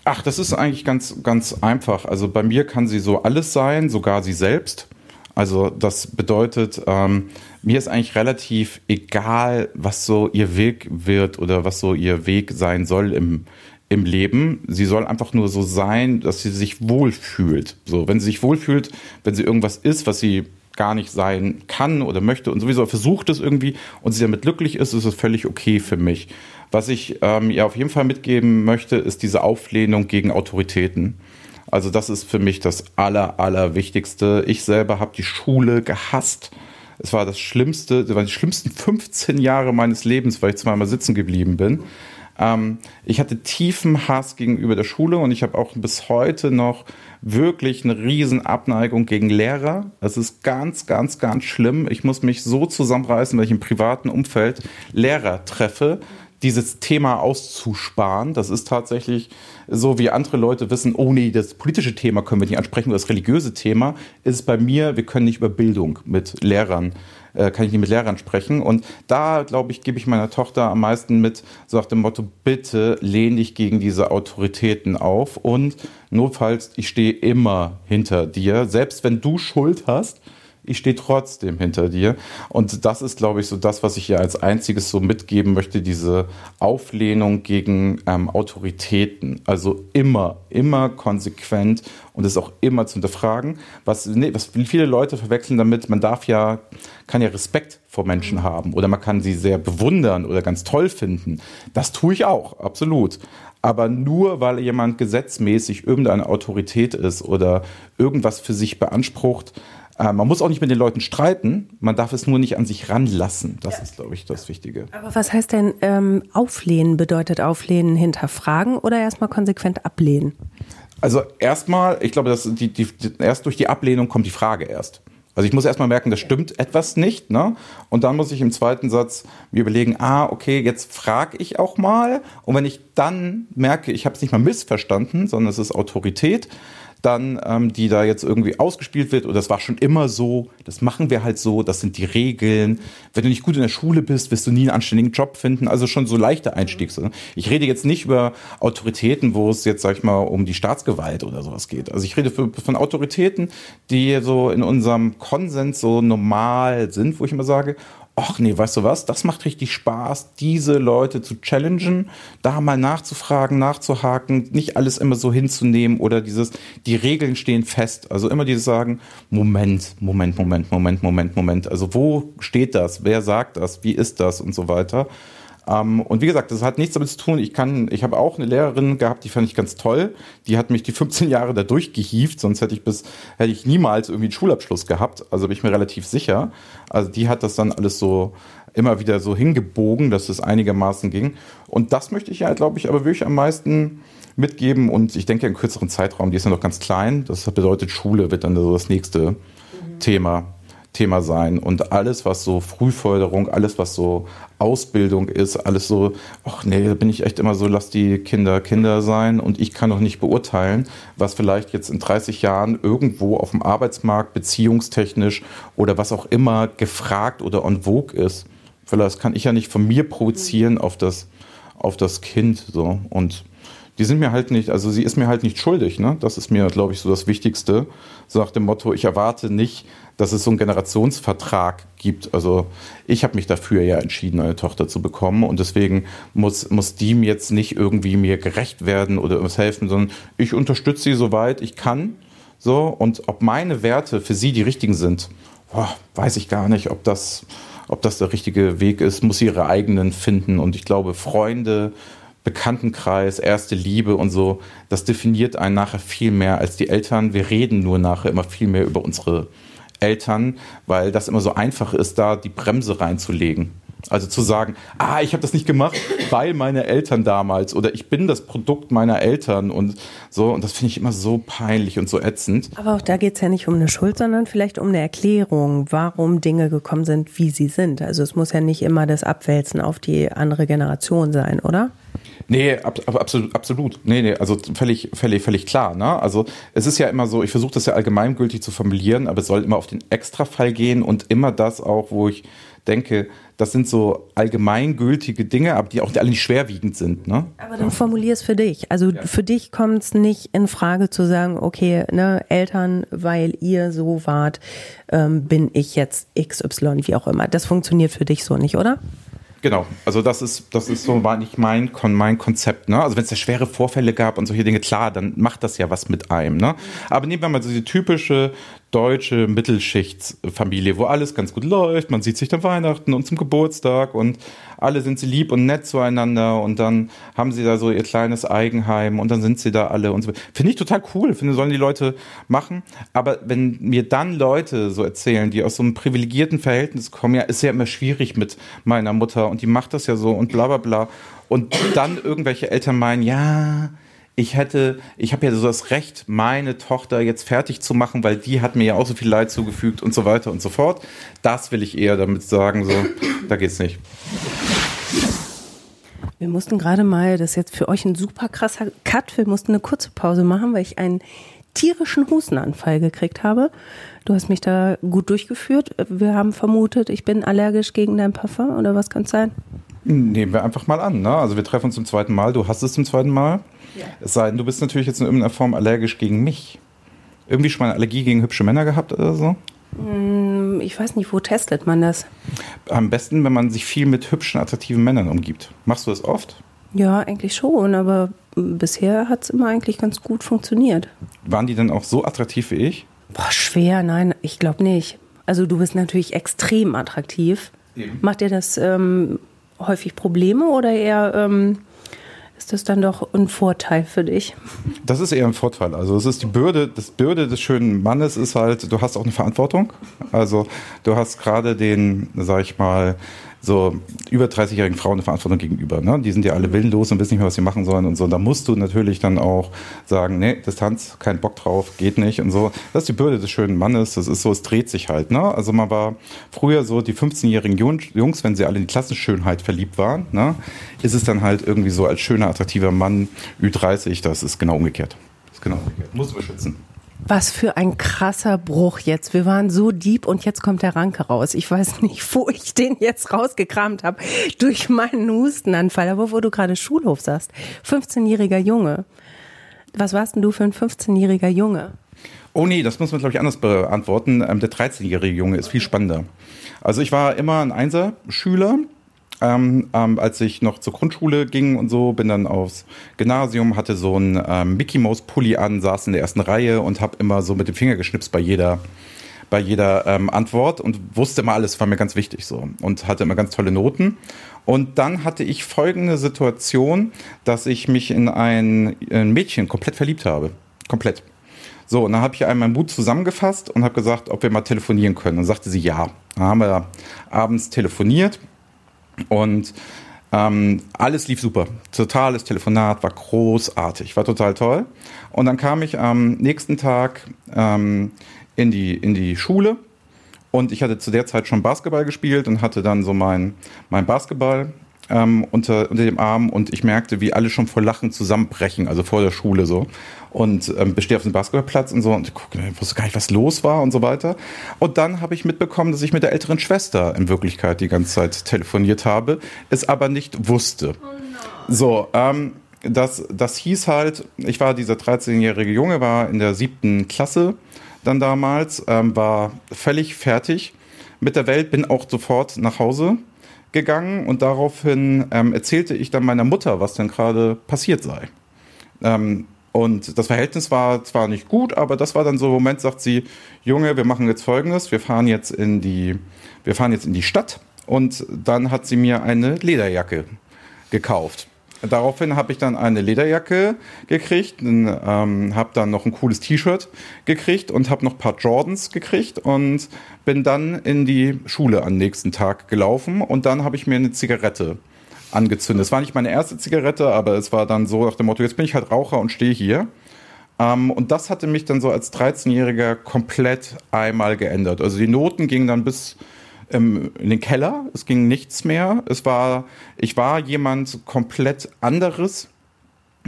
Ach, das ist eigentlich ganz, ganz einfach. Also bei mir kann sie so alles sein, sogar sie selbst. Also das bedeutet, ähm, mir ist eigentlich relativ egal, was so ihr Weg wird oder was so ihr Weg sein soll im, im Leben. Sie soll einfach nur so sein, dass sie sich wohlfühlt. So, wenn sie sich wohlfühlt, wenn sie irgendwas ist, was sie gar nicht sein kann oder möchte und sowieso versucht es irgendwie und sie damit glücklich ist, ist es völlig okay für mich. Was ich ähm, ihr auf jeden Fall mitgeben möchte, ist diese Auflehnung gegen Autoritäten. Also das ist für mich das Aller, Allerwichtigste. Ich selber habe die Schule gehasst. Es war das Schlimmste, das waren die schlimmsten 15 Jahre meines Lebens, weil ich zweimal sitzen geblieben bin. Ähm, ich hatte tiefen Hass gegenüber der Schule und ich habe auch bis heute noch wirklich eine riesen Abneigung gegen Lehrer. Das ist ganz, ganz, ganz schlimm. Ich muss mich so zusammenreißen, wenn ich im privaten Umfeld Lehrer treffe, dieses Thema auszusparen. Das ist tatsächlich so, wie andere Leute wissen, oh nee, das politische Thema können wir nicht ansprechen, oder das religiöse Thema ist es bei mir, wir können nicht über Bildung mit Lehrern äh, kann ich nicht mit Lehrern sprechen. Und da, glaube ich, gebe ich meiner Tochter am meisten mit, so nach dem Motto, bitte lehn dich gegen diese Autoritäten auf und notfalls, ich stehe immer hinter dir, selbst wenn du Schuld hast ich stehe trotzdem hinter dir. Und das ist, glaube ich, so das, was ich hier als einziges so mitgeben möchte, diese Auflehnung gegen ähm, Autoritäten. Also immer, immer konsequent und es auch immer zu hinterfragen. Was, nee, was viele Leute verwechseln damit, man darf ja, kann ja Respekt vor Menschen haben oder man kann sie sehr bewundern oder ganz toll finden. Das tue ich auch, absolut. Aber nur weil jemand gesetzmäßig irgendeine Autorität ist oder irgendwas für sich beansprucht, äh, man muss auch nicht mit den Leuten streiten, man darf es nur nicht an sich ranlassen. Das ja. ist, glaube ich, das Wichtige. Aber was heißt denn ähm, auflehnen? Bedeutet auflehnen hinterfragen oder erstmal konsequent ablehnen? Also erstmal, ich glaube, dass die, die, erst durch die Ablehnung kommt die Frage erst. Also ich muss erstmal merken, das stimmt etwas nicht, ne? Und dann muss ich im zweiten Satz mir überlegen, ah, okay, jetzt frage ich auch mal. Und wenn ich dann merke, ich habe es nicht mal missverstanden, sondern es ist Autorität, dann, ähm, die da jetzt irgendwie ausgespielt wird, oder das war schon immer so, das machen wir halt so, das sind die Regeln. Wenn du nicht gut in der Schule bist, wirst du nie einen anständigen Job finden. Also schon so leichte Einstiegs. Ich rede jetzt nicht über Autoritäten, wo es jetzt, sag ich mal, um die Staatsgewalt oder sowas geht. Also ich rede für, von Autoritäten, die so in unserem Konsens so normal sind, wo ich immer sage, ach nee, weißt du was, das macht richtig Spaß, diese Leute zu challengen, da mal nachzufragen, nachzuhaken, nicht alles immer so hinzunehmen oder dieses, die Regeln stehen fest. Also immer dieses sagen, Moment, Moment, Moment, Moment, Moment, Moment. Also wo steht das? Wer sagt das? Wie ist das? Und so weiter. Ähm, und wie gesagt, das hat nichts damit zu tun. Ich kann, ich habe auch eine Lehrerin gehabt, die fand ich ganz toll. Die hat mich die 15 Jahre da durchgehievt, sonst hätte ich bis, hätte ich niemals irgendwie einen Schulabschluss gehabt. Also bin ich mir relativ sicher. Also die hat das dann alles so immer wieder so hingebogen, dass es einigermaßen ging. Und das möchte ich ja, glaube ich, aber wirklich am meisten mitgeben. Und ich denke, in kürzeren Zeitraum, die ist ja noch ganz klein. Das bedeutet, Schule wird dann so das nächste mhm. Thema Thema sein. Und alles, was so Frühförderung, alles, was so Ausbildung ist, alles so, ach nee, da bin ich echt immer so, lass die Kinder Kinder sein und ich kann doch nicht beurteilen, was vielleicht jetzt in 30 Jahren irgendwo auf dem Arbeitsmarkt beziehungstechnisch oder was auch immer gefragt oder en vogue ist. Vielleicht kann ich ja nicht von mir projizieren auf das, auf das Kind, so. Und die sind mir halt nicht, also sie ist mir halt nicht schuldig, ne? Das ist mir, glaube ich, so das Wichtigste. So nach dem Motto, ich erwarte nicht, dass es so einen Generationsvertrag gibt. Also ich habe mich dafür ja entschieden, eine Tochter zu bekommen und deswegen muss, muss die jetzt nicht irgendwie mir gerecht werden oder irgendwas helfen, sondern ich unterstütze sie soweit ich kann. So, und ob meine Werte für sie die richtigen sind, boah, weiß ich gar nicht, ob das, ob das der richtige Weg ist, muss sie ihre eigenen finden. Und ich glaube, Freunde, Bekanntenkreis, erste Liebe und so, das definiert einen nachher viel mehr als die Eltern. Wir reden nur nachher immer viel mehr über unsere Eltern, weil das immer so einfach ist, da die Bremse reinzulegen. Also zu sagen, ah, ich habe das nicht gemacht, weil meine Eltern damals oder ich bin das Produkt meiner Eltern und so. Und das finde ich immer so peinlich und so ätzend. Aber auch da geht es ja nicht um eine Schuld, sondern vielleicht um eine Erklärung, warum Dinge gekommen sind, wie sie sind. Also es muss ja nicht immer das Abwälzen auf die andere Generation sein, oder? Nee, ab, absolut, absolut. Nee, nee, also völlig, völlig, völlig klar. Ne? Also es ist ja immer so, ich versuche das ja allgemeingültig zu formulieren, aber es soll immer auf den Extrafall gehen und immer das auch, wo ich denke, das sind so allgemeingültige Dinge, aber die auch alle nicht schwerwiegend sind. Ne? Aber dann formulier es für dich. Also ja. für dich kommt es nicht in Frage zu sagen, okay, ne, Eltern, weil ihr so wart, ähm, bin ich jetzt XY, wie auch immer. Das funktioniert für dich so nicht, oder? Genau, also das ist, das ist so war nicht mein, mein Konzept. Ne? Also wenn es da schwere Vorfälle gab und solche Dinge, klar, dann macht das ja was mit einem. Ne? Aber nehmen wir mal so die typische deutsche Mittelschichtsfamilie, wo alles ganz gut läuft. Man sieht sich dann Weihnachten und zum Geburtstag und alle sind sie lieb und nett zueinander und dann haben sie da so ihr kleines Eigenheim und dann sind sie da alle und so. Finde ich total cool, finde, sollen die Leute machen. Aber wenn mir dann Leute so erzählen, die aus so einem privilegierten Verhältnis kommen, ja, ist ja immer schwierig mit meiner Mutter und die macht das ja so und bla bla bla. Und dann irgendwelche Eltern meinen, ja, ich hätte, ich habe ja so das Recht, meine Tochter jetzt fertig zu machen, weil die hat mir ja auch so viel Leid zugefügt und so weiter und so fort. Das will ich eher damit sagen, so, da geht's nicht. Wir mussten gerade mal, das ist jetzt für euch ein super krasser Cut, wir mussten eine kurze Pause machen, weil ich einen tierischen Hustenanfall gekriegt habe. Du hast mich da gut durchgeführt. Wir haben vermutet, ich bin allergisch gegen dein Parfum oder was kann es sein? Nehmen wir einfach mal an. Ne? Also wir treffen uns zum zweiten Mal. Du hast es zum zweiten Mal. Ja. Es sei denn, du bist natürlich jetzt in irgendeiner Form allergisch gegen mich. Irgendwie schon mal eine Allergie gegen hübsche Männer gehabt oder so? Hm, ich weiß nicht, wo testet man das? Am besten, wenn man sich viel mit hübschen, attraktiven Männern umgibt. Machst du das oft? Ja, eigentlich schon, aber bisher hat es immer eigentlich ganz gut funktioniert. Waren die denn auch so attraktiv wie ich? Boah, schwer, nein, ich glaube nicht. Also du bist natürlich extrem attraktiv. Eben. Macht dir das ähm, häufig Probleme oder eher ähm, ist das dann doch ein Vorteil für dich? Das ist eher ein Vorteil. Also es ist die Bürde, das Bürde des schönen Mannes ist halt, du hast auch eine Verantwortung. Also du hast gerade den, sag ich mal, so über 30-jährigen Frauen eine Verantwortung gegenüber. Ne? Die sind ja alle willenlos und wissen nicht mehr, was sie machen sollen und so. Und da musst du natürlich dann auch sagen, nee, Distanz, kein Bock drauf, geht nicht und so. Das ist die Bürde des schönen Mannes. Das ist so, es dreht sich halt. Ne? Also man war früher so, die 15-jährigen Jungs, wenn sie alle in die Klassenschönheit verliebt waren, ne? ist es dann halt irgendwie so als schöner, attraktiver Mann, Ü30, das ist genau umgekehrt. Das ist genau umgekehrt. Muss beschützen. Was für ein krasser Bruch jetzt. Wir waren so deep und jetzt kommt der Ranke raus. Ich weiß nicht, wo ich den jetzt rausgekramt habe. Durch meinen Hustenanfall. Aber wo du gerade Schulhof sagst. 15-jähriger Junge. Was warst denn du für ein 15-jähriger Junge? Oh nee, das muss man, glaube ich, anders beantworten. Ähm, der 13-jährige Junge ist viel spannender. Also ich war immer ein Einser-Schüler ähm, ähm, als ich noch zur Grundschule ging und so, bin dann aufs Gymnasium, hatte so einen ähm, Mickey Mouse Pulli an, saß in der ersten Reihe und habe immer so mit dem Finger geschnipst bei jeder bei jeder ähm, Antwort und wusste immer alles, war mir ganz wichtig so und hatte immer ganz tolle Noten. Und dann hatte ich folgende Situation, dass ich mich in ein, ein Mädchen komplett verliebt habe. Komplett. So, und dann habe ich einmal meinen Mut zusammengefasst und habe gesagt, ob wir mal telefonieren können. Und sagte sie ja. Dann haben wir abends telefoniert und ähm, alles lief super. Totales Telefonat, war großartig, war total toll. Und dann kam ich am nächsten Tag ähm, in, die, in die Schule und ich hatte zu der Zeit schon Basketball gespielt und hatte dann so mein, mein Basketball ähm, unter, unter dem Arm und ich merkte, wie alle schon vor Lachen zusammenbrechen, also vor der Schule so. Und ähm, bestehe auf dem Basketballplatz und so und gucke, wusste gar nicht, was los war und so weiter. Und dann habe ich mitbekommen, dass ich mit der älteren Schwester in Wirklichkeit die ganze Zeit telefoniert habe, es aber nicht wusste. Oh no. So, ähm, das, das hieß halt, ich war dieser 13-jährige Junge, war in der siebten Klasse dann damals, ähm, war völlig fertig mit der Welt, bin auch sofort nach Hause gegangen und daraufhin ähm, erzählte ich dann meiner Mutter, was denn gerade passiert sei. Ähm, und das Verhältnis war zwar nicht gut, aber das war dann so ein Moment, sagt sie, Junge, wir machen jetzt Folgendes, wir fahren jetzt in die, wir fahren jetzt in die Stadt und dann hat sie mir eine Lederjacke gekauft. Daraufhin habe ich dann eine Lederjacke gekriegt, ähm, habe dann noch ein cooles T-Shirt gekriegt und habe noch ein paar Jordans gekriegt und bin dann in die Schule am nächsten Tag gelaufen und dann habe ich mir eine Zigarette angezündet. Es war nicht meine erste Zigarette, aber es war dann so nach dem Motto, jetzt bin ich halt Raucher und stehe hier. Ähm, und das hatte mich dann so als 13-Jähriger komplett einmal geändert. Also die Noten gingen dann bis ähm, in den Keller. Es ging nichts mehr. Es war, ich war jemand komplett anderes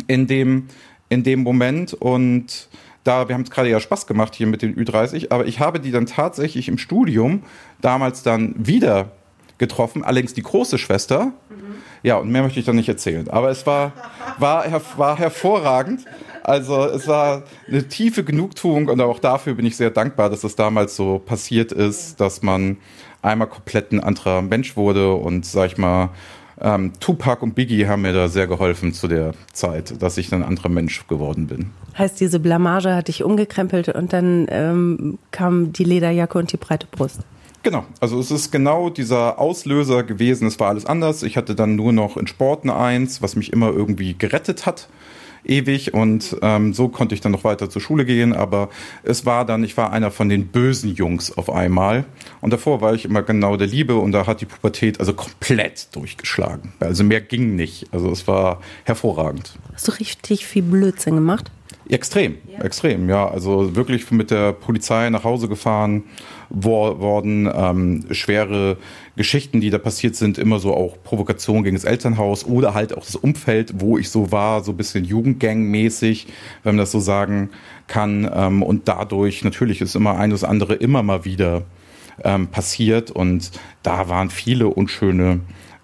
in dem, in dem Moment und da, wir haben es gerade ja Spaß gemacht hier mit den Ü30, aber ich habe die dann tatsächlich im Studium damals dann wieder getroffen, allerdings die große Schwester. Mhm. Ja, und mehr möchte ich dann nicht erzählen. Aber es war, war, war hervorragend. Also es war eine tiefe Genugtuung und auch dafür bin ich sehr dankbar, dass das damals so passiert ist, dass man einmal komplett ein anderer Mensch wurde und sag ich mal, ähm, Tupac und Biggie haben mir da sehr geholfen zu der Zeit, dass ich ein anderer Mensch geworden bin. Heißt, diese Blamage hat dich umgekrempelt und dann ähm, kam die Lederjacke und die breite Brust. Genau, also es ist genau dieser Auslöser gewesen. Es war alles anders. Ich hatte dann nur noch in Sport eine Eins, was mich immer irgendwie gerettet hat ewig und ähm, so konnte ich dann noch weiter zur Schule gehen, aber es war dann, ich war einer von den bösen Jungs auf einmal und davor war ich immer genau der Liebe und da hat die Pubertät also komplett durchgeschlagen. Also mehr ging nicht, also es war hervorragend. Hast du richtig viel Blödsinn gemacht? Extrem, ja. extrem, ja. Also wirklich mit der Polizei nach Hause gefahren wo, worden, ähm, schwere Geschichten, die da passiert sind, immer so auch Provokation gegen das Elternhaus oder halt auch das Umfeld, wo ich so war, so ein bisschen Jugendgang-mäßig, wenn man das so sagen kann. Ähm, und dadurch natürlich ist immer eines andere immer mal wieder ähm, passiert und da waren viele unschöne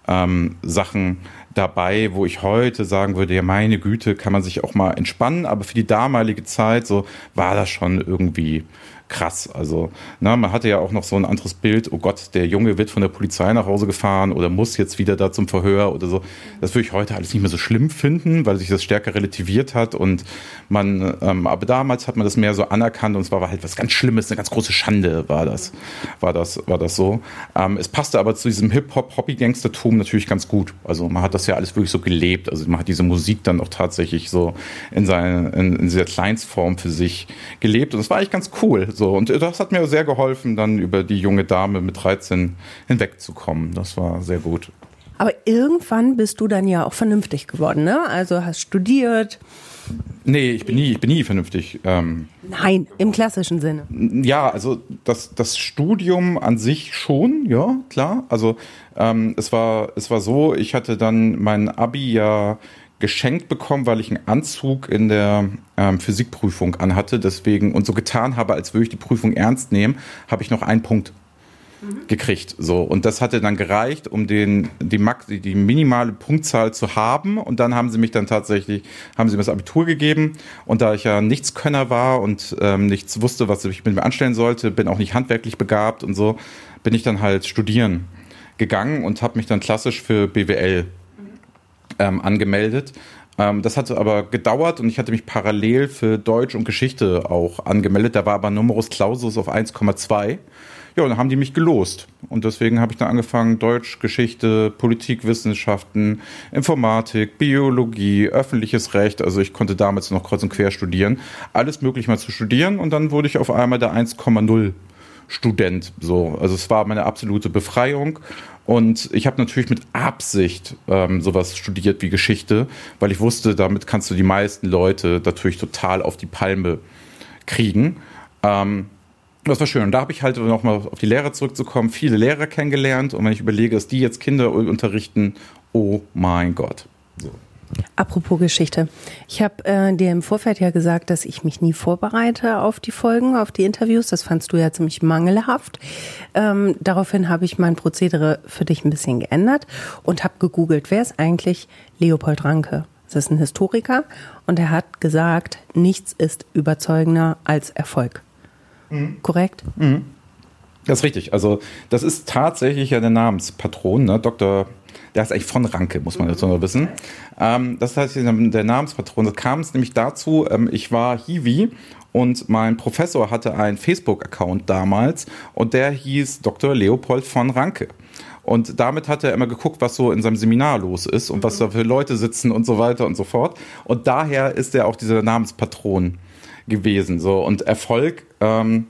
ähm, Sachen dabei, wo ich heute sagen würde, ja meine Güte, kann man sich auch mal entspannen, aber für die damalige Zeit so war das schon irgendwie krass. Also, na, man hatte ja auch noch so ein anderes Bild, oh Gott, der Junge wird von der Polizei nach Hause gefahren oder muss jetzt wieder da zum Verhör oder so. Das würde ich heute alles nicht mehr so schlimm finden, weil sich das stärker relativiert hat und man, ähm, aber damals hat man das mehr so anerkannt und es war halt was ganz Schlimmes, eine ganz große Schande war das, war das, war das so. Ähm, es passte aber zu diesem Hip-Hop-Hobby-Gangstertum natürlich ganz gut. Also man hat das ja alles wirklich so gelebt. Also man hat diese Musik dann auch tatsächlich so in, seine, in, in dieser Kleinstform für sich gelebt und das war eigentlich ganz cool. So, und das hat mir sehr geholfen, dann über die junge Dame mit 13 hinwegzukommen. Das war sehr gut. Aber irgendwann bist du dann ja auch vernünftig geworden, ne? Also hast studiert. Nee, ich bin nie, ich bin nie vernünftig. Ähm, Nein, im klassischen Sinne. Ja, also das, das Studium an sich schon, ja, klar. Also ähm, es war, es war so, ich hatte dann mein Abi ja geschenkt bekommen, weil ich einen Anzug in der ähm, Physikprüfung anhatte, deswegen und so getan habe, als würde ich die Prüfung ernst nehmen, habe ich noch einen Punkt mhm. gekriegt. So und das hatte dann gereicht, um den die, Max, die minimale Punktzahl zu haben. Und dann haben sie mich dann tatsächlich haben sie mir das Abitur gegeben. Und da ich ja Nichtskönner war und ähm, nichts wusste, was ich mit mir anstellen sollte, bin auch nicht handwerklich begabt und so, bin ich dann halt studieren gegangen und habe mich dann klassisch für BWL ähm, angemeldet. Ähm, das hatte aber gedauert und ich hatte mich parallel für Deutsch und Geschichte auch angemeldet. Da war aber Numerus Clausus auf 1,2. Ja, und dann haben die mich gelost. Und deswegen habe ich dann angefangen, Deutsch, Geschichte, Politikwissenschaften, Informatik, Biologie, öffentliches Recht. Also ich konnte damals noch kreuz und quer studieren. Alles möglich mal zu studieren. Und dann wurde ich auf einmal der 1,0 Student. So, also es war meine absolute Befreiung. Und ich habe natürlich mit Absicht ähm, sowas studiert wie Geschichte, weil ich wusste, damit kannst du die meisten Leute natürlich total auf die Palme kriegen. Ähm, das war schön. Und da habe ich halt nochmal auf die Lehrer zurückzukommen, viele Lehrer kennengelernt. Und wenn ich überlege, dass die jetzt Kinder unterrichten, oh mein Gott. So. Apropos Geschichte. Ich habe äh, dir im Vorfeld ja gesagt, dass ich mich nie vorbereite auf die Folgen, auf die Interviews. Das fandst du ja ziemlich mangelhaft. Ähm, daraufhin habe ich mein Prozedere für dich ein bisschen geändert und habe gegoogelt, wer ist eigentlich Leopold Ranke? Das ist ein Historiker und er hat gesagt, nichts ist überzeugender als Erfolg. Mhm. Korrekt? Mhm. Das ist richtig. Also das ist tatsächlich ja der Namenspatron, ne? Dr der ist eigentlich von Ranke, muss man dazu noch wissen. Ähm, das heißt, der Namenspatron, das kam es nämlich dazu, ähm, ich war Hiwi und mein Professor hatte einen Facebook-Account damals und der hieß Dr. Leopold von Ranke. Und damit hat er immer geguckt, was so in seinem Seminar los ist und was da für Leute sitzen und so weiter und so fort. Und daher ist er auch dieser Namenspatron gewesen. So und Erfolg ähm,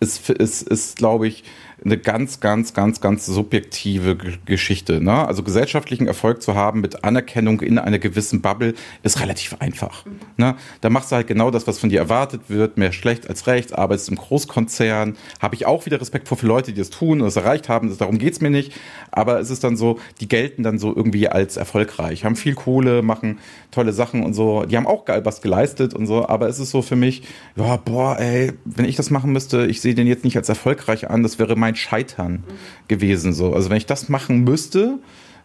ist, ist, ist glaube ich, eine ganz, ganz, ganz, ganz subjektive Geschichte. Ne? Also gesellschaftlichen Erfolg zu haben mit Anerkennung in einer gewissen Bubble ist relativ einfach. Ne? Da machst du halt genau das, was von dir erwartet wird, mehr schlecht als recht, arbeitest im Großkonzern. Habe ich auch wieder Respekt vor für Leute, die das tun und es erreicht haben. Darum geht's mir nicht. Aber es ist dann so, die gelten dann so irgendwie als erfolgreich, haben viel Kohle, machen tolle Sachen und so. Die haben auch geil was geleistet und so. Aber es ist so für mich, ja, boah, ey, wenn ich das machen müsste, ich sehe den jetzt nicht als erfolgreich an. Das wäre mein mein Scheitern gewesen. So. Also wenn ich das machen müsste,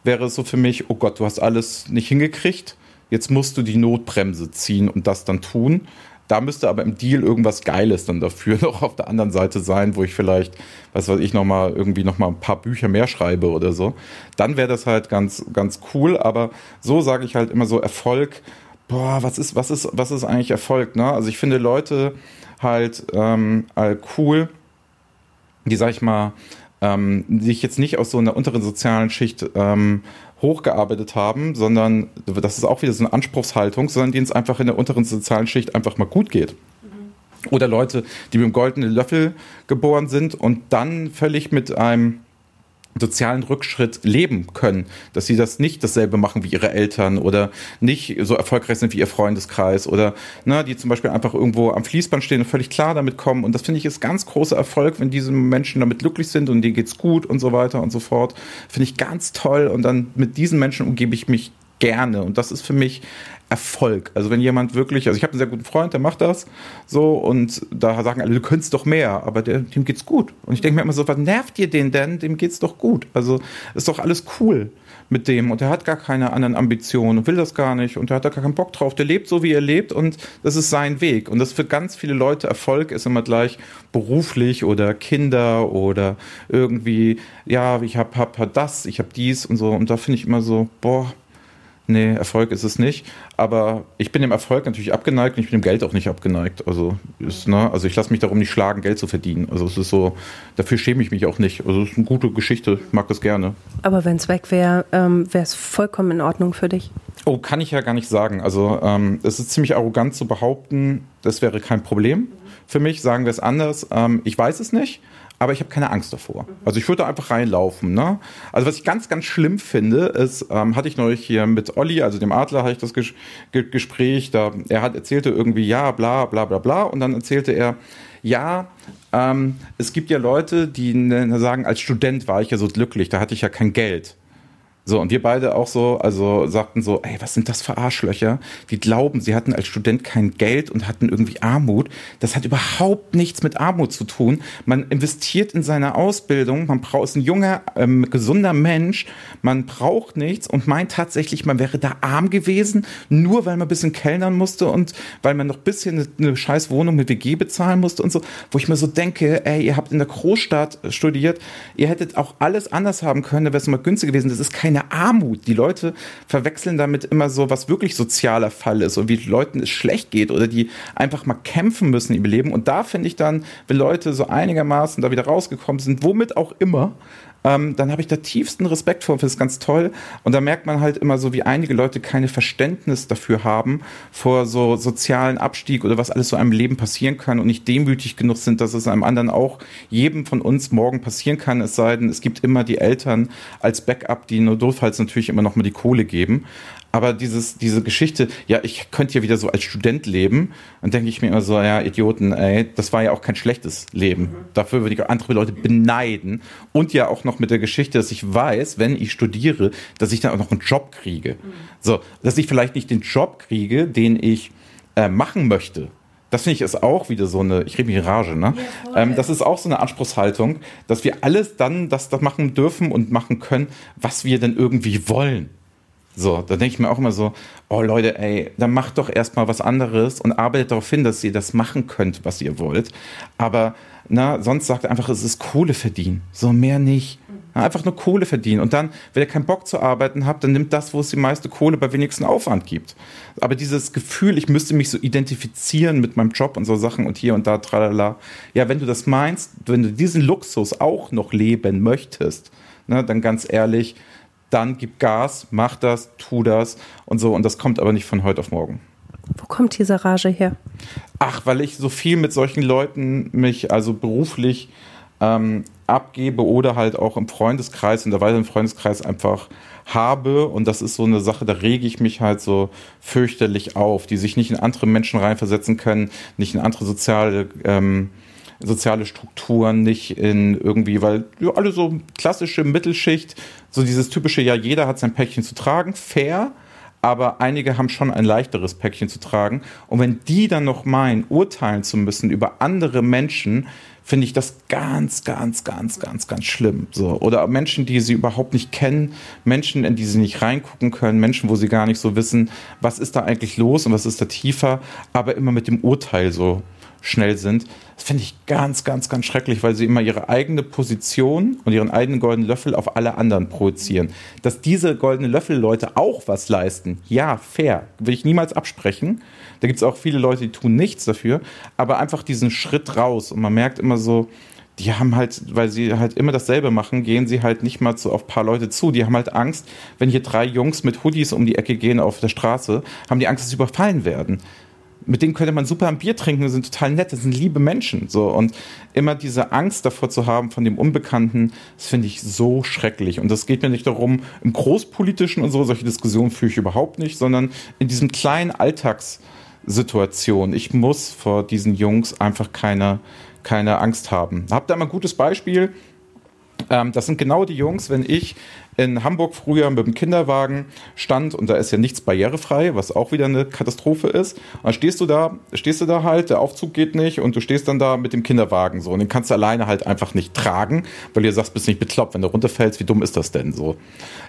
wäre es so für mich, oh Gott, du hast alles nicht hingekriegt. jetzt musst du die Notbremse ziehen und das dann tun. Da müsste aber im Deal irgendwas Geiles dann dafür noch auf der anderen Seite sein, wo ich vielleicht, was weiß ich, nochmal irgendwie nochmal ein paar Bücher mehr schreibe oder so. Dann wäre das halt ganz, ganz cool. Aber so sage ich halt immer so Erfolg. Boah, was ist, was ist, was ist eigentlich Erfolg? Ne? Also ich finde Leute halt ähm, cool, die, sag ich mal, ähm, sich jetzt nicht aus so einer unteren sozialen Schicht ähm, hochgearbeitet haben, sondern das ist auch wieder so eine Anspruchshaltung, sondern denen es einfach in der unteren sozialen Schicht einfach mal gut geht. Mhm. Oder Leute, die mit dem goldenen Löffel geboren sind und dann völlig mit einem sozialen Rückschritt leben können, dass sie das nicht dasselbe machen wie ihre Eltern oder nicht so erfolgreich sind wie ihr Freundeskreis oder ne, die zum Beispiel einfach irgendwo am Fließband stehen und völlig klar damit kommen. Und das finde ich ist ganz großer Erfolg, wenn diese Menschen damit glücklich sind und denen geht's gut und so weiter und so fort. Finde ich ganz toll. Und dann mit diesen Menschen umgebe ich mich gerne. Und das ist für mich Erfolg. Also wenn jemand wirklich, also ich habe einen sehr guten Freund, der macht das so und da sagen alle, du könntest doch mehr, aber der, dem geht's gut. Und ich denke mir immer so, was nervt dir den denn? Dem geht's doch gut. Also ist doch alles cool mit dem und er hat gar keine anderen Ambitionen und will das gar nicht und er hat da gar keinen Bock drauf. Der lebt so, wie er lebt und das ist sein Weg. Und das für ganz viele Leute Erfolg ist immer gleich beruflich oder Kinder oder irgendwie, ja, ich habe hab, hab das, ich habe dies und so. Und da finde ich immer so, boah, Nee, Erfolg ist es nicht. Aber ich bin dem Erfolg natürlich abgeneigt und ich bin dem Geld auch nicht abgeneigt. Also, ist, ne, also ich lasse mich darum nicht schlagen, Geld zu verdienen. Also es ist so, dafür schäme ich mich auch nicht. Also es ist eine gute Geschichte, ich mag das gerne. Aber wenn es weg wäre, ähm, wäre es vollkommen in Ordnung für dich? Oh, kann ich ja gar nicht sagen. Also ähm, es ist ziemlich arrogant zu behaupten, das wäre kein Problem für mich. Sagen wir es anders. Ähm, ich weiß es nicht aber ich habe keine Angst davor. Also ich würde einfach reinlaufen. Ne? Also was ich ganz, ganz schlimm finde, ist, ähm, hatte ich neulich hier mit Olli, also dem Adler, hatte ich das Ges Ge Gespräch, da er hat erzählte irgendwie ja, bla, bla, bla, bla, und dann erzählte er, ja, ähm, es gibt ja Leute, die sagen, als Student war ich ja so glücklich, da hatte ich ja kein Geld. So, und wir beide auch so, also sagten so, ey, was sind das für Arschlöcher? Die glauben, sie hatten als Student kein Geld und hatten irgendwie Armut. Das hat überhaupt nichts mit Armut zu tun. Man investiert in seine Ausbildung, man braucht, ist ein junger, ähm, gesunder Mensch, man braucht nichts und meint tatsächlich, man wäre da arm gewesen, nur weil man ein bisschen kellnern musste und weil man noch ein bisschen eine, eine scheiß Wohnung mit WG bezahlen musste und so, wo ich mir so denke, ey, ihr habt in der Großstadt studiert, ihr hättet auch alles anders haben können, da wäre es mal günstiger gewesen. Das ist kein keine Armut. Die Leute verwechseln damit immer so, was wirklich sozialer Fall ist und wie Leuten es schlecht geht oder die einfach mal kämpfen müssen im Leben. Und da finde ich dann, wenn Leute so einigermaßen da wieder rausgekommen sind, womit auch immer, ähm, dann habe ich da tiefsten Respekt vor, finde es ganz toll. Und da merkt man halt immer so, wie einige Leute keine Verständnis dafür haben, vor so sozialen Abstieg oder was alles so einem Leben passieren kann und nicht demütig genug sind, dass es einem anderen auch jedem von uns morgen passieren kann, es sei denn, es gibt immer die Eltern als Backup, die nur notfalls natürlich immer noch mal die Kohle geben. Aber dieses, diese Geschichte, ja, ich könnte ja wieder so als Student leben, dann denke ich mir immer so, ja, Idioten, ey, das war ja auch kein schlechtes Leben. Mhm. Dafür würde ich andere Leute beneiden. Und ja auch noch mit der Geschichte, dass ich weiß, wenn ich studiere, dass ich dann auch noch einen Job kriege. Mhm. So, dass ich vielleicht nicht den Job kriege, den ich äh, machen möchte. Das finde ich ist auch wieder so eine, ich rede mich in Rage, ne? Ja, ähm, das ist auch so eine Anspruchshaltung, dass wir alles dann das, das machen dürfen und machen können, was wir denn irgendwie wollen. So, da denke ich mir auch immer so, oh Leute, ey, dann macht doch erstmal was anderes und arbeitet darauf hin, dass ihr das machen könnt, was ihr wollt. Aber na, sonst sagt einfach, es ist Kohle verdienen. So mehr nicht. Einfach nur Kohle verdienen. Und dann, wenn ihr keinen Bock zu arbeiten habt, dann nimmt das, wo es die meiste Kohle bei wenigsten Aufwand gibt. Aber dieses Gefühl, ich müsste mich so identifizieren mit meinem Job und so Sachen und hier und da, tralala. Ja, wenn du das meinst, wenn du diesen Luxus auch noch leben möchtest, ne, dann ganz ehrlich, dann gib Gas, mach das, tu das und so. Und das kommt aber nicht von heute auf morgen. Wo kommt diese Rage her? Ach, weil ich so viel mit solchen Leuten mich also beruflich ähm, abgebe oder halt auch im Freundeskreis, in der weiteren Freundeskreis einfach habe. Und das ist so eine Sache, da rege ich mich halt so fürchterlich auf, die sich nicht in andere Menschen reinversetzen können, nicht in andere soziale ähm, soziale Strukturen, nicht in irgendwie, weil ja, alle so klassische Mittelschicht, so dieses typische, ja, jeder hat sein Päckchen zu tragen, fair, aber einige haben schon ein leichteres Päckchen zu tragen. Und wenn die dann noch meinen, urteilen zu müssen über andere Menschen, finde ich das ganz, ganz, ganz, ganz, ganz schlimm. So. Oder Menschen, die sie überhaupt nicht kennen, Menschen, in die sie nicht reingucken können, Menschen, wo sie gar nicht so wissen, was ist da eigentlich los und was ist da tiefer, aber immer mit dem Urteil so schnell sind. Das finde ich ganz, ganz, ganz schrecklich, weil sie immer ihre eigene Position und ihren eigenen goldenen Löffel auf alle anderen projizieren. Dass diese goldenen Löffel-Leute auch was leisten, ja, fair, will ich niemals absprechen. Da gibt es auch viele Leute, die tun nichts dafür, aber einfach diesen Schritt raus und man merkt immer so, die haben halt, weil sie halt immer dasselbe machen, gehen sie halt nicht mal so auf ein paar Leute zu. Die haben halt Angst, wenn hier drei Jungs mit Hoodies um die Ecke gehen auf der Straße, haben die Angst, dass sie überfallen werden mit denen könnte man super ein Bier trinken, die sind total nett, das sind liebe Menschen. So. Und immer diese Angst davor zu haben, von dem Unbekannten, das finde ich so schrecklich. Und das geht mir nicht darum, im Großpolitischen und so, solche Diskussionen führe ich überhaupt nicht, sondern in diesem kleinen Alltagssituation. Ich muss vor diesen Jungs einfach keine, keine Angst haben. Habt ihr mal ein gutes Beispiel? Ähm, das sind genau die Jungs, wenn ich in Hamburg früher mit dem Kinderwagen stand und da ist ja nichts barrierefrei, was auch wieder eine Katastrophe ist. Dann stehst du da, stehst du da halt, der Aufzug geht nicht und du stehst dann da mit dem Kinderwagen so und den kannst du alleine halt einfach nicht tragen, weil du sagst, bist nicht bekloppt, wenn du runterfällst, wie dumm ist das denn so?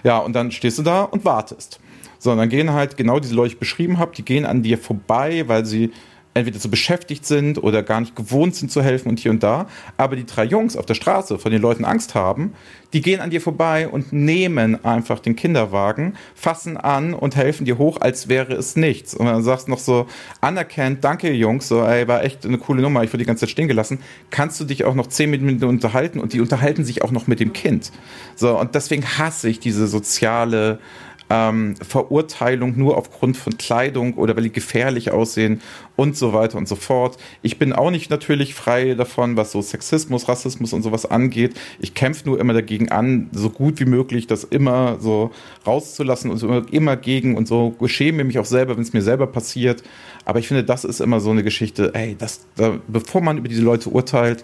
Ja, und dann stehst du da und wartest. So, und dann gehen halt genau diese Leute, die ich beschrieben habe, die gehen an dir vorbei, weil sie entweder zu beschäftigt sind oder gar nicht gewohnt sind zu helfen und hier und da. Aber die drei Jungs auf der Straße, von den Leuten Angst haben, die gehen an dir vorbei und nehmen einfach den Kinderwagen, fassen an und helfen dir hoch, als wäre es nichts. Und dann sagst du noch so anerkennt, danke Jungs, so, ey, war echt eine coole Nummer, ich wurde die ganze Zeit stehen gelassen. Kannst du dich auch noch zehn Minuten unterhalten und die unterhalten sich auch noch mit dem Kind. So, und deswegen hasse ich diese soziale ähm, Verurteilung nur aufgrund von Kleidung oder weil die gefährlich aussehen und so weiter und so fort. Ich bin auch nicht natürlich frei davon, was so Sexismus, Rassismus und sowas angeht. Ich kämpfe nur immer dagegen an, so gut wie möglich das immer so rauszulassen und so immer, immer gegen und so schäme mich auch selber, wenn es mir selber passiert. Aber ich finde, das ist immer so eine Geschichte, ey, das, da, bevor man über diese Leute urteilt,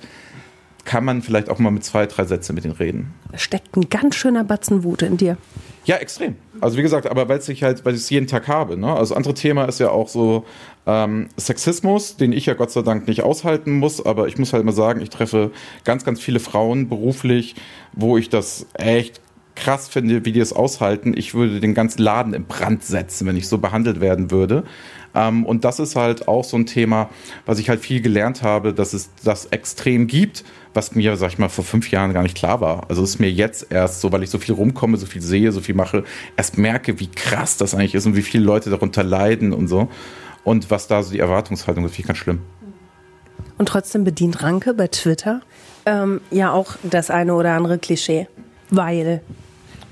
kann man vielleicht auch mal mit zwei, drei Sätzen mit denen reden. Steckt ein ganz schöner Batzen Wut in dir. Ja, extrem. Also wie gesagt, aber weil ich halt, weil ich es jeden Tag habe. Ne? Also andere Thema ist ja auch so ähm, Sexismus, den ich ja Gott sei Dank nicht aushalten muss. Aber ich muss halt mal sagen, ich treffe ganz, ganz viele Frauen beruflich, wo ich das echt krass finde, wie die es aushalten. Ich würde den ganzen Laden in Brand setzen, wenn ich so behandelt werden würde. Ähm, und das ist halt auch so ein Thema, was ich halt viel gelernt habe, dass es das extrem gibt, was mir, sag ich mal, vor fünf Jahren gar nicht klar war. Also ist mir jetzt erst so, weil ich so viel rumkomme, so viel sehe, so viel mache, erst merke, wie krass das eigentlich ist und wie viele Leute darunter leiden und so. Und was da so die Erwartungshaltung ist, finde ich ganz schlimm. Und trotzdem bedient Ranke bei Twitter ähm, ja auch das eine oder andere Klischee. Weil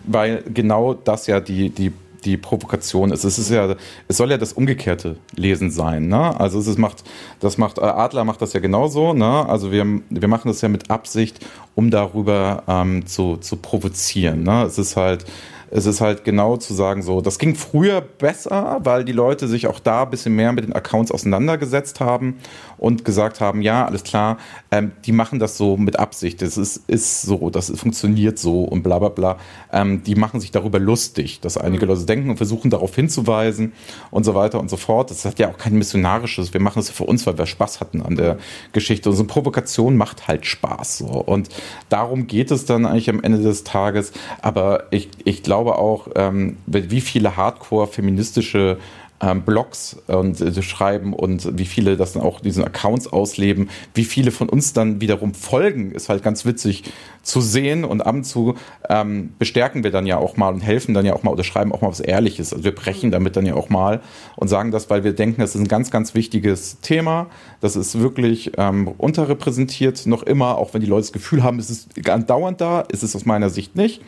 weil genau das ja die, die, die Provokation ist. Es ist ja, es soll ja das umgekehrte Lesen sein. Ne? Also es ist, macht, das macht äh, Adler macht das ja genauso. Ne? Also wir, wir machen das ja mit Absicht, um darüber ähm, zu, zu provozieren. Ne? Es ist halt es ist halt genau zu sagen, so, das ging früher besser, weil die Leute sich auch da ein bisschen mehr mit den Accounts auseinandergesetzt haben und gesagt haben, ja, alles klar, ähm, die machen das so mit Absicht, das ist, ist so, das funktioniert so und bla bla bla. Ähm, die machen sich darüber lustig, dass einige mhm. Leute denken und versuchen darauf hinzuweisen und so weiter und so fort. Das hat ja auch kein missionarisches, wir machen das für uns, weil wir Spaß hatten an der Geschichte. Und so eine Provokation macht halt Spaß. So. Und darum geht es dann eigentlich am Ende des Tages. Aber ich, ich glaube, glaube auch, ähm, wie viele Hardcore-feministische ähm, Blogs und äh, schreiben und wie viele das dann auch diesen Accounts ausleben, wie viele von uns dann wiederum folgen, ist halt ganz witzig zu sehen und ab und zu ähm, bestärken wir dann ja auch mal und helfen dann ja auch mal oder schreiben auch mal was Ehrliches. Also wir brechen damit dann ja auch mal und sagen das, weil wir denken, das ist ein ganz, ganz wichtiges Thema. Das ist wirklich ähm, unterrepräsentiert noch immer, auch wenn die Leute das Gefühl haben, es ist andauernd da, ist es aus meiner Sicht nicht.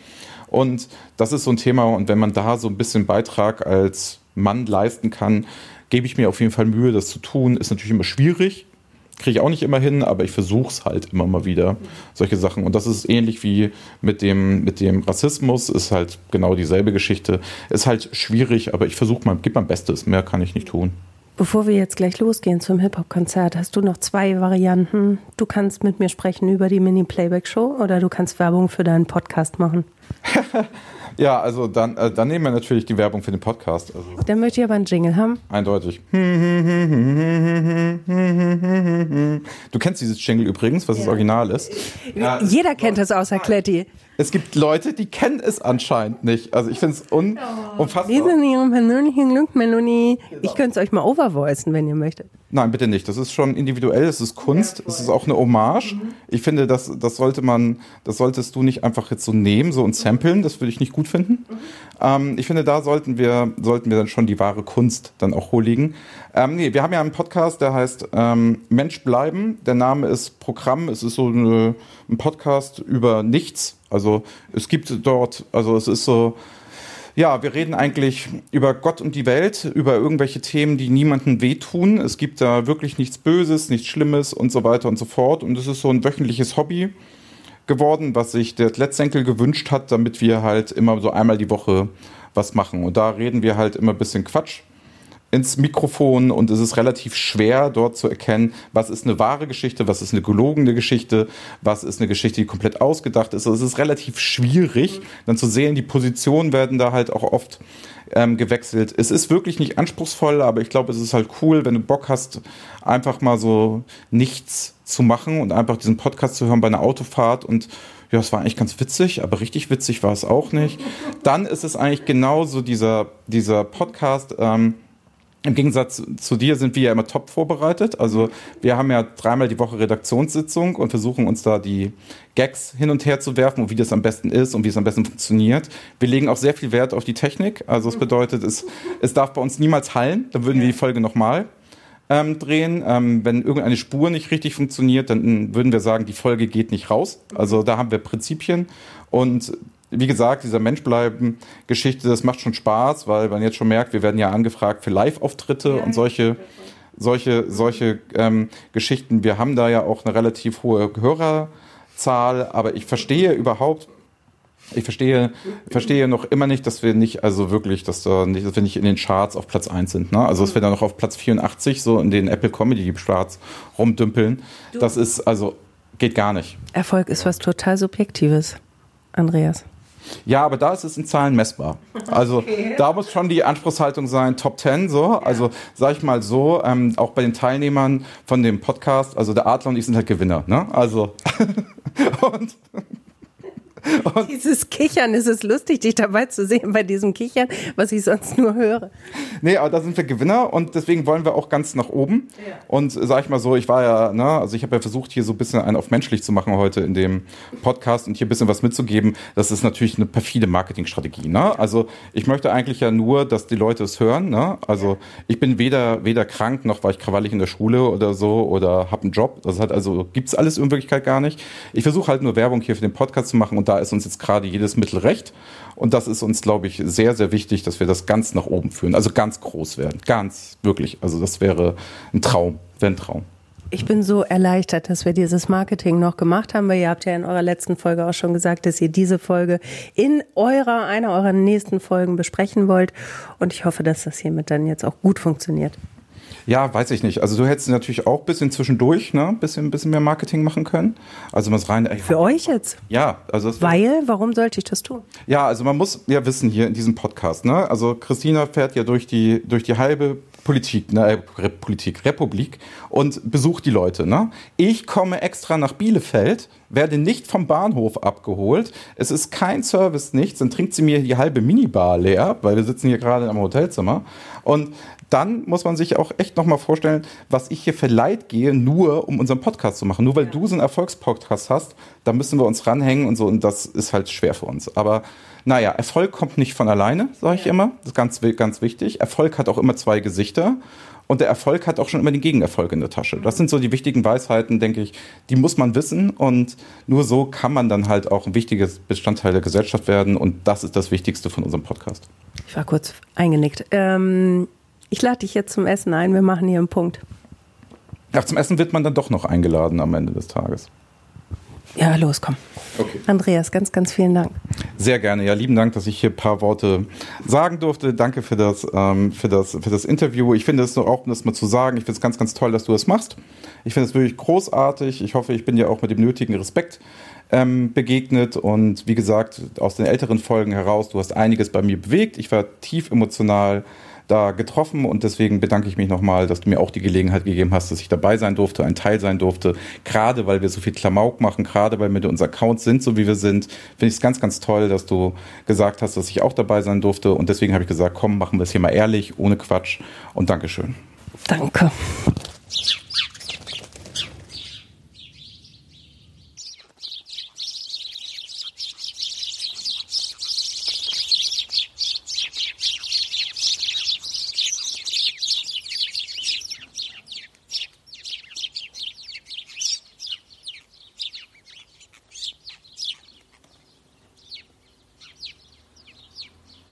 Und das ist so ein Thema. Und wenn man da so ein bisschen Beitrag als Mann leisten kann, gebe ich mir auf jeden Fall Mühe, das zu tun. Ist natürlich immer schwierig. Kriege ich auch nicht immer hin, aber ich versuche es halt immer mal wieder, solche Sachen. Und das ist ähnlich wie mit dem, mit dem Rassismus, ist halt genau dieselbe Geschichte. Ist halt schwierig, aber ich versuche mal, gebe mein Bestes. Mehr kann ich nicht tun. Bevor wir jetzt gleich losgehen zum Hip-Hop-Konzert, hast du noch zwei Varianten. Du kannst mit mir sprechen über die Mini-Playback-Show oder du kannst Werbung für deinen Podcast machen. ja, also dann, äh, dann nehmen wir natürlich die Werbung für den Podcast. Also dann möchte ich aber einen Jingle haben. Eindeutig. Du kennst dieses Jingle übrigens, was ja. das Original ist. Jeder kennt es außer Kletti es gibt Leute, die kennen es anscheinend nicht. Also ich finde es un oh. unfassbar. Wir sind Ihrem persönlichen Glück, Melanie. Genau. Ich könnte es euch mal overvoicen, wenn ihr möchtet. Nein, bitte nicht. Das ist schon individuell, es ist Kunst, es ist auch eine Hommage. Mhm. Ich finde, das, das sollte man, das solltest du nicht einfach jetzt so nehmen, so und samplen. Das würde ich nicht gut finden. Mhm. Ähm, ich finde, da sollten wir, sollten wir dann schon die wahre Kunst dann auch huldigen. Ähm, nee, wir haben ja einen Podcast, der heißt ähm, Mensch bleiben. Der Name ist Programm. Es ist so eine, ein Podcast über nichts also es gibt dort, also es ist so, ja, wir reden eigentlich über Gott und die Welt, über irgendwelche Themen, die niemandem wehtun. Es gibt da wirklich nichts Böses, nichts Schlimmes und so weiter und so fort. Und es ist so ein wöchentliches Hobby geworden, was sich der Letztenkel gewünscht hat, damit wir halt immer so einmal die Woche was machen. Und da reden wir halt immer ein bisschen Quatsch ins Mikrofon und es ist relativ schwer dort zu erkennen, was ist eine wahre Geschichte, was ist eine gelogene Geschichte, was ist eine Geschichte, die komplett ausgedacht ist. Also es ist relativ schwierig, dann zu sehen, die Positionen werden da halt auch oft ähm, gewechselt. Es ist wirklich nicht anspruchsvoll, aber ich glaube, es ist halt cool, wenn du Bock hast, einfach mal so nichts zu machen und einfach diesen Podcast zu hören bei einer Autofahrt und ja, es war eigentlich ganz witzig, aber richtig witzig war es auch nicht. Dann ist es eigentlich genauso dieser, dieser Podcast, ähm, im Gegensatz zu dir sind wir ja immer top vorbereitet. Also wir haben ja dreimal die Woche Redaktionssitzung und versuchen uns da die Gags hin und her zu werfen und wie das am besten ist und wie es am besten funktioniert. Wir legen auch sehr viel Wert auf die Technik. Also es bedeutet, es, es darf bei uns niemals hallen. Dann würden wir die Folge nochmal ähm, drehen. Ähm, wenn irgendeine Spur nicht richtig funktioniert, dann würden wir sagen, die Folge geht nicht raus. Also da haben wir Prinzipien und wie gesagt, dieser Menschbleiben-Geschichte, das macht schon Spaß, weil man jetzt schon merkt, wir werden ja angefragt für Live-Auftritte ja, und solche, solche, solche ähm, Geschichten. Wir haben da ja auch eine relativ hohe Hörerzahl, aber ich verstehe überhaupt, ich verstehe, verstehe noch immer nicht, dass wir nicht, also wirklich, dass, da nicht, dass wir nicht in den Charts auf Platz 1 sind. Ne? Also, dass wir da noch auf Platz 84 so in den Apple Comedy Charts rumdümpeln. Das ist, also, geht gar nicht. Erfolg ist was total Subjektives, Andreas. Ja, aber da ist es in Zahlen messbar. Also okay. da muss schon die Anspruchshaltung sein, Top 10 so. Ja. Also sag ich mal so, ähm, auch bei den Teilnehmern von dem Podcast, also der Adler und ich sind halt Gewinner. Ne? Also und und Dieses Kichern, ist es lustig, dich dabei zu sehen bei diesem Kichern, was ich sonst nur höre. Nee, aber da sind wir Gewinner und deswegen wollen wir auch ganz nach oben. Ja. Und sag ich mal so, ich war ja, ne, also ich habe ja versucht, hier so ein bisschen einen auf menschlich zu machen heute in dem Podcast und hier ein bisschen was mitzugeben. Das ist natürlich eine perfide Marketingstrategie. Ne? Also ich möchte eigentlich ja nur, dass die Leute es hören. Ne? Also ich bin weder, weder krank, noch war ich krawallig in der Schule oder so oder habe einen Job. Das hat also, gibt's alles in Wirklichkeit gar nicht. Ich versuche halt nur Werbung hier für den Podcast zu machen und da da ist uns jetzt gerade jedes Mittel recht. Und das ist uns, glaube ich, sehr, sehr wichtig, dass wir das ganz nach oben führen. Also ganz groß werden. Ganz, wirklich. Also das wäre ein Traum, ein Traum. Ich bin so erleichtert, dass wir dieses Marketing noch gemacht haben, weil ihr habt ja in eurer letzten Folge auch schon gesagt, dass ihr diese Folge in eurer, einer eurer nächsten Folgen besprechen wollt. Und ich hoffe, dass das hiermit dann jetzt auch gut funktioniert. Ja, weiß ich nicht. Also du hättest natürlich auch ein bisschen zwischendurch, ne, bisschen, bisschen mehr Marketing machen können. Also was rein. Für euch jetzt? Ja, also weil, warum sollte ich das tun? Ja, also man muss ja wissen hier in diesem Podcast, ne, also Christina fährt ja durch die durch die halbe Politik, ne, Politik, Republik und besucht die Leute. Ne? Ich komme extra nach Bielefeld, werde nicht vom Bahnhof abgeholt. Es ist kein Service, nichts. Dann trinkt sie mir die halbe Minibar leer, weil wir sitzen hier gerade am Hotelzimmer. Und dann muss man sich auch echt nochmal vorstellen, was ich hier für Leid gehe, nur um unseren Podcast zu machen. Nur weil du so einen Erfolgspodcast hast, da müssen wir uns ranhängen und so. Und das ist halt schwer für uns. Aber naja, Erfolg kommt nicht von alleine, sage ich immer. Das ist ganz, ganz wichtig. Erfolg hat auch immer zwei Gesichter. Und der Erfolg hat auch schon immer den Gegenerfolg in der Tasche. Das sind so die wichtigen Weisheiten, denke ich, die muss man wissen. Und nur so kann man dann halt auch ein wichtiges Bestandteil der Gesellschaft werden. Und das ist das Wichtigste von unserem Podcast. Ich war kurz eingenickt. Ähm ich lade dich jetzt zum Essen ein. Wir machen hier einen Punkt. Ach, zum Essen wird man dann doch noch eingeladen am Ende des Tages. Ja, los, komm. Okay. Andreas, ganz, ganz vielen Dank. Sehr gerne. Ja, lieben Dank, dass ich hier ein paar Worte sagen durfte. Danke für das, ähm, für das, für das Interview. Ich finde es auch, um das mal zu sagen, ich finde es ganz, ganz toll, dass du das machst. Ich finde es wirklich großartig. Ich hoffe, ich bin dir auch mit dem nötigen Respekt ähm, begegnet und wie gesagt, aus den älteren Folgen heraus, du hast einiges bei mir bewegt. Ich war tief emotional da getroffen und deswegen bedanke ich mich nochmal, dass du mir auch die Gelegenheit gegeben hast, dass ich dabei sein durfte, ein Teil sein durfte. Gerade weil wir so viel Klamauk machen, gerade weil wir unser Account sind, so wie wir sind, finde ich es ganz, ganz toll, dass du gesagt hast, dass ich auch dabei sein durfte und deswegen habe ich gesagt, komm, machen wir es hier mal ehrlich, ohne Quatsch und Dankeschön. Danke.